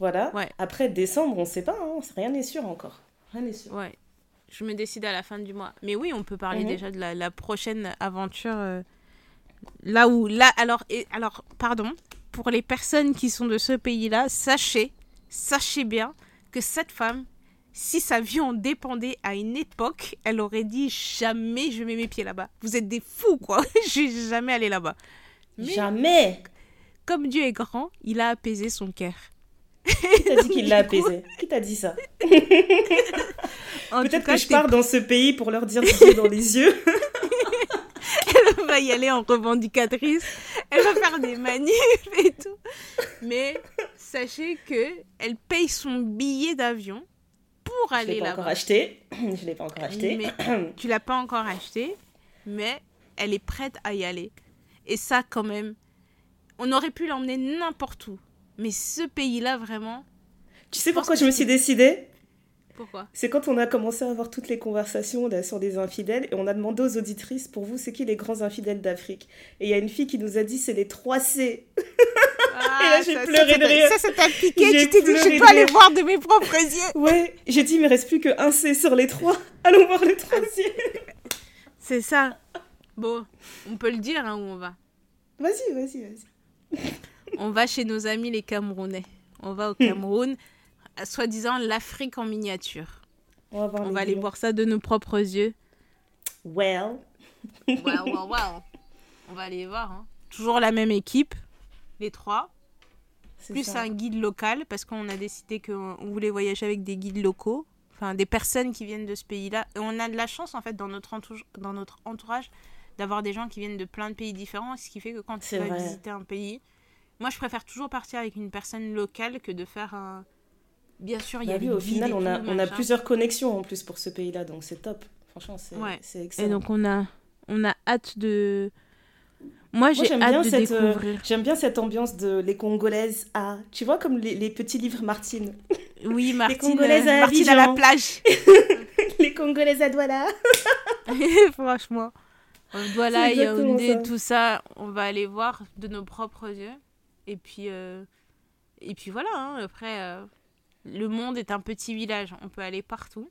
Voilà. Ouais. Après décembre, on sait pas, hein. rien n'est sûr encore. Rien n'est sûr. Ouais. Je me décide à la fin du mois. Mais oui, on peut parler Mhm. déjà de la, la prochaine aventure. euh, là où. Là, alors, et, alors, pardon. Pour les personnes qui sont de ce pays-là, sachez, sachez bien que cette femme, si sa vie en dépendait à une époque, elle aurait dit jamais je mets mes pieds là-bas. Vous êtes des fous, quoi. (laughs) je vais jamais aller là-bas. Mais Jamais comme Dieu est grand, il a apaisé son cœur. Qui t'a dit qu'il (laughs) l'a apaisé? Qui t'a dit ça? (laughs) Peut-être que je pars dans ce pays pour leur dire Dieu dans les yeux. elle va y aller en revendicatrice, elle va faire des manifs et tout. Mais sachez que elle paye son billet d'avion pour Je l'ai aller pas encore là-bas. acheté. (clears throat) Je l'ai pas encore acheté. Mais (clears throat) tu l'as pas encore acheté, mais elle est prête à y aller. Et ça, quand même, on aurait pu l'emmener n'importe où. Mais ce pays-là, vraiment, Tu sais pourquoi je me suis décidée? Pourquoi? C'est quand on a commencé à avoir toutes les conversations là, sur des infidèles et on a demandé aux auditrices pour vous c'est qui les grands infidèles d'Afrique? Et il y a une fille qui nous a dit c'est les 3 C. (laughs) ah, j'ai ça- pleuré ça, de rire. Ça, ça t'a piqué, J'ai tu t'es dit, je pleuré de aller rire. voir de mes propres yeux. Ouais, j'ai dit mais reste plus que un C sur les 3. (laughs) Allons voir le troisième. C'est ça. Bon, on peut le dire hein, où on va. Vas-y, vas-y, vas-y. On va chez nos amis les Camerounais. On va au Cameroun, à soi-disant l'Afrique en miniature. On va voir On les va aller voir ça de nos propres yeux. Well. Waouh, waouh, waouh. (laughs) On va aller voir. hein. Toujours la même équipe, les trois. Plus ça. un guide local, parce qu'on a décidé qu'on on voulait voyager avec des guides locaux. Enfin, des personnes qui viennent de ce pays-là. Et on a de la chance, en fait, dans notre, entourage- dans notre entourage, d'avoir des gens qui viennent de plein de pays différents. Ce qui fait que quand tu vas visiter un pays, moi, je préfère toujours partir avec une personne locale que de faire un. Bien sûr, il y Bah a oui, au final, on a, on a plusieurs connexions en plus pour ce pays-là, donc c'est top. Franchement, c'est Ouais. c'est Et excellent. donc, on a, on a hâte de. Moi, Moi, j'ai j'aime hâte bien, de cette, euh, j'aime bien cette ambiance de les Congolaises à. Tu vois, comme les, les petits livres Martine. Oui, (laughs) Martine, Congolaises euh, à Martine à la plage. (laughs) les Congolaises à Douala. (laughs) Franchement. C'est exactement Yaoundé, ça. tout ça, on va aller voir de nos propres yeux. Et puis, euh, et puis voilà, hein, après, euh, le monde est un petit village, on peut aller partout.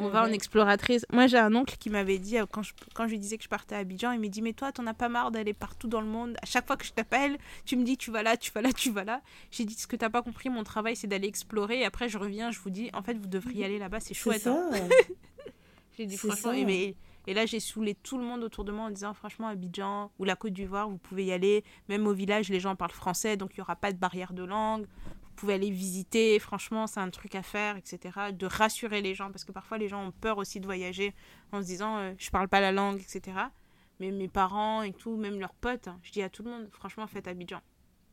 On va en Mhm. exploratrice. Moi, j'ai un oncle qui m'avait dit, euh, quand je, quand je lui disais que je partais à Abidjan, il m'a dit Mais toi, t'en as pas marre d'aller partout dans le monde À chaque fois que je t'appelle, tu me dis Tu vas là, tu vas là, tu vas là. J'ai dit Ce que t'as pas compris, mon travail, c'est d'aller explorer. Et après, je reviens, je vous dis En fait, vous devriez aller là-bas, c'est chouette. hein. (laughs) J'ai dit franchement, ça. et, mais- et là j'ai saoulé tout le monde autour de moi en disant franchement Abidjan ou la Côte d'Ivoire, vous pouvez y aller. Même au village, les gens parlent français, donc il n'y aura pas de barrière de langue. Vous pouvez aller visiter, franchement, c'est un truc à faire, etc. De rassurer les gens, parce que parfois les gens ont peur aussi de voyager en se disant euh, je parle pas la langue, etc. Mais mes parents et tout, même leurs potes, hein, je dis à tout le monde, franchement, faites Abidjan.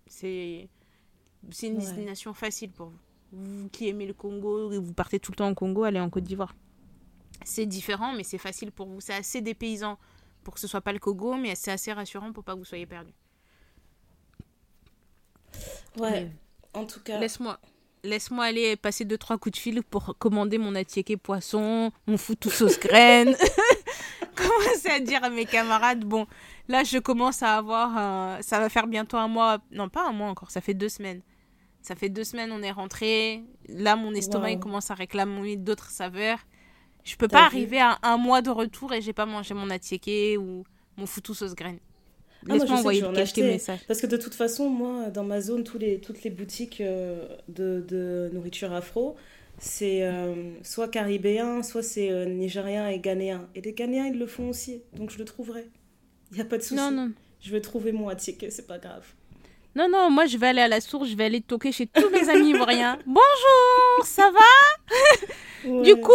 C'est c'est une Ouais. destination facile pour vous. Vous qui aimez le Congo, et vous partez tout le temps au Congo, allez en Côte d'Ivoire. c'est différent, mais c'est facile pour vous. C'est assez dépaysant pour que ce soit pas le Kogo, mais c'est assez rassurant pour pas que vous soyez perdu. Ouais, en tout cas. Laisse-moi. Laisse-moi aller passer deux trois coups de fil pour commander mon attiéké poisson, mon foutou sauce graine. (laughs) Commencer à dire à mes camarades, bon, là je commence à avoir, un- ça va faire bientôt un mois, non pas un mois encore, ça fait deux semaines. Ça fait deux semaines, on est rentré. Là, mon estomac il commence à réclamer d'autres saveurs. Je peux pas arriver à un mois de retour et j'ai pas mangé mon attiéké ou mon foutou sauce graine. Laisse-moi que envoyer quelques acheter. messages. Parce que de toute façon, moi, dans ma zone, tous les, toutes les boutiques euh, de, de nourriture afro, c'est euh, soit caribéen, soit c'est euh, nigérien et ghanéen. Et les ghanéens, ils le font aussi. Donc je le trouverai. Il n'y a pas de souci. Non, non. Je vais trouver mon attiqué, c'est pas grave. Non, non, moi je vais aller à la source, je vais aller toquer chez tous mes amis ivoiriens. (laughs) Bonjour, ça va? (laughs) Ouais, Du coup,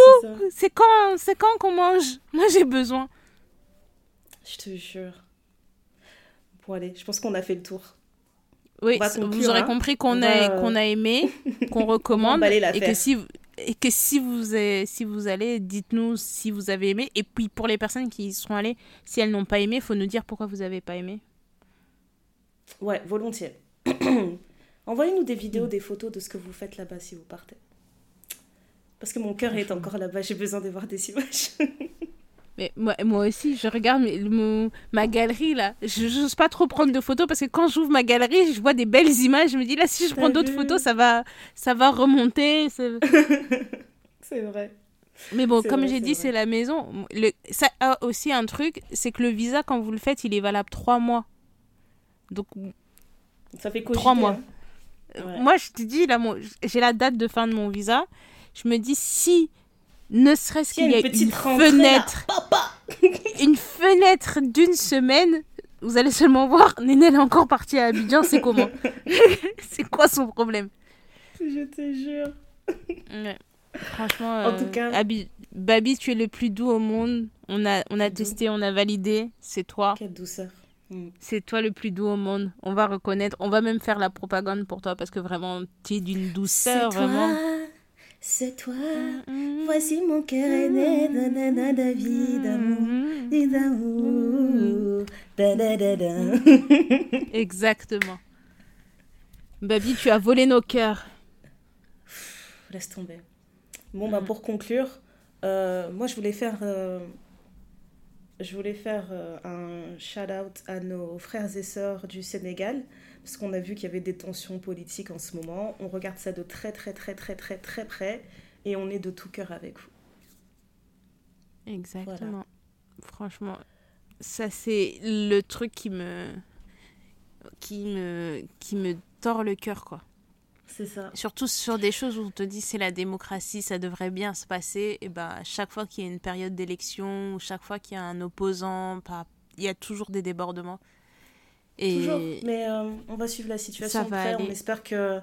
c'est quand, c'est quand qu'on mange? Moi j'ai besoin. Je te jure. Bon, allez, je pense qu'on a fait le tour. Oui, conclure, vous aurez hein. compris qu'on On a, va, euh, qu'on a aimé, (laughs) qu'on recommande. et que si, et que si vous, avez- si vous allez, dites-nous si vous avez aimé. Et puis pour les personnes qui y seront allées, si elles n'ont pas aimé, il faut nous dire pourquoi vous n'avez pas aimé. Ouais, volontiers. (coughs) Envoyez-nous des vidéos, des photos de ce que vous faites là-bas si vous partez. Parce que mon cœur est encore là-bas, j'ai besoin de voir des images. (laughs) Mais moi, moi aussi, je regarde mes- mon- ma galerie là. Je n'ose pas trop prendre de photos parce que quand j'ouvre ma galerie, je vois des belles images. Je me dis là, si je prends d'autres photos, ça va, ça va remonter. (laughs) c'est- vrai. Mais bon, comme j'ai dit, c'est la maison. Le, ça a aussi un truc, c'est que le visa, quand vous le faites, il est valable trois mois. Donc, Ça fait Trois mois. hein. Ouais. moi, je te dis, là, j'ai la date de fin de mon visa. Je me dis, si, ne serait-ce y qu'il a y une a petite une fenêtre, (laughs) une fenêtre d'une semaine, vous allez seulement voir, Néné, elle est encore partie à Abidjan, c'est comment (laughs) C'est quoi son problème Je te jure. Ouais. Franchement, En tout euh, cas- Abi- Babi, tu es le plus doux au monde. On a, on a Doux. testé, on a validé. C'est toi. Quelle douceur. Mm. C'est toi le plus doux au monde. On va reconnaître. On va même faire la propagande pour toi parce que vraiment, tu es d'une douceur, vraiment. C'est toi. Mm. Voici mon cœur est né vie d'amour. Mm. Et d'amour. Da, da, da, da. Exactement. Babi, tu as volé nos cœurs. Laisse tomber. Bon, bah, pour conclure, euh, moi, je voulais faire, euh, je voulais faire euh, un shout-out à nos frères et sœurs du Sénégal, parce qu'on a vu qu'il y avait des tensions politiques en ce moment. On regarde ça de très, très, très, très, très, très près, et on est de tout cœur avec vous. Exactement. Franchement, ça c'est le truc qui me qui me qui me tord le cœur quoi. C'est ça. Surtout sur des choses où on te dit c'est la démocratie, ça devrait bien se passer. Et ben chaque fois qu'il y a une période d'élection, ou chaque fois qu'il y a un opposant, il y a toujours des débordements. Et Toujours. Mais euh, on va suivre la situation Ça va de près. aller. On espère que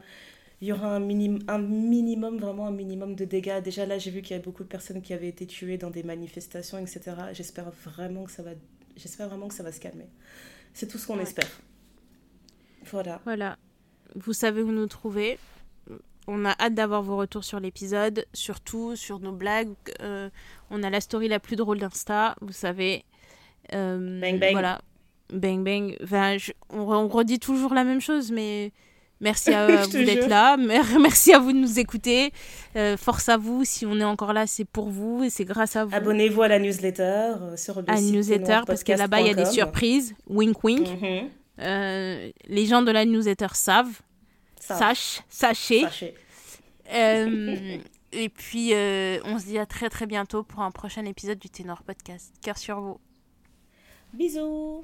il y aura un, minim, un minimum, vraiment un minimum de dégâts. Déjà là, j'ai vu qu'il y avait beaucoup de personnes qui avaient été tuées dans des manifestations, etc. J'espère vraiment que ça va, j'espère vraiment que ça va se calmer. C'est tout ce qu'on Ouais. espère. Voilà. Voilà. Vous savez où nous trouver. On a hâte d'avoir vos retours sur l'épisode, surtout sur nos blagues. Euh, on a la story la plus drôle d'Insta, vous savez. Euh, Bang, bang. Voilà. Bang bang. Enfin, je- on, re- on redit toujours la même chose, mais merci (laughs) à, vous d'être là. Mer- (laughs) Merci à vous de nous écouter. Euh, force à vous. Si on est encore là, c'est pour vous et c'est grâce à vous. Abonnez-vous à la newsletter euh, sur le à site newsletter parce que là-bas il y a des surprises. Wink wink. Mhm. Euh, les gens de la newsletter savent. Ça, Sache, sachez. sachez. Euh, et puis, on se dit à très très bientôt pour un prochain épisode du Ténor Podcast. Cœur sur vous. Bisous.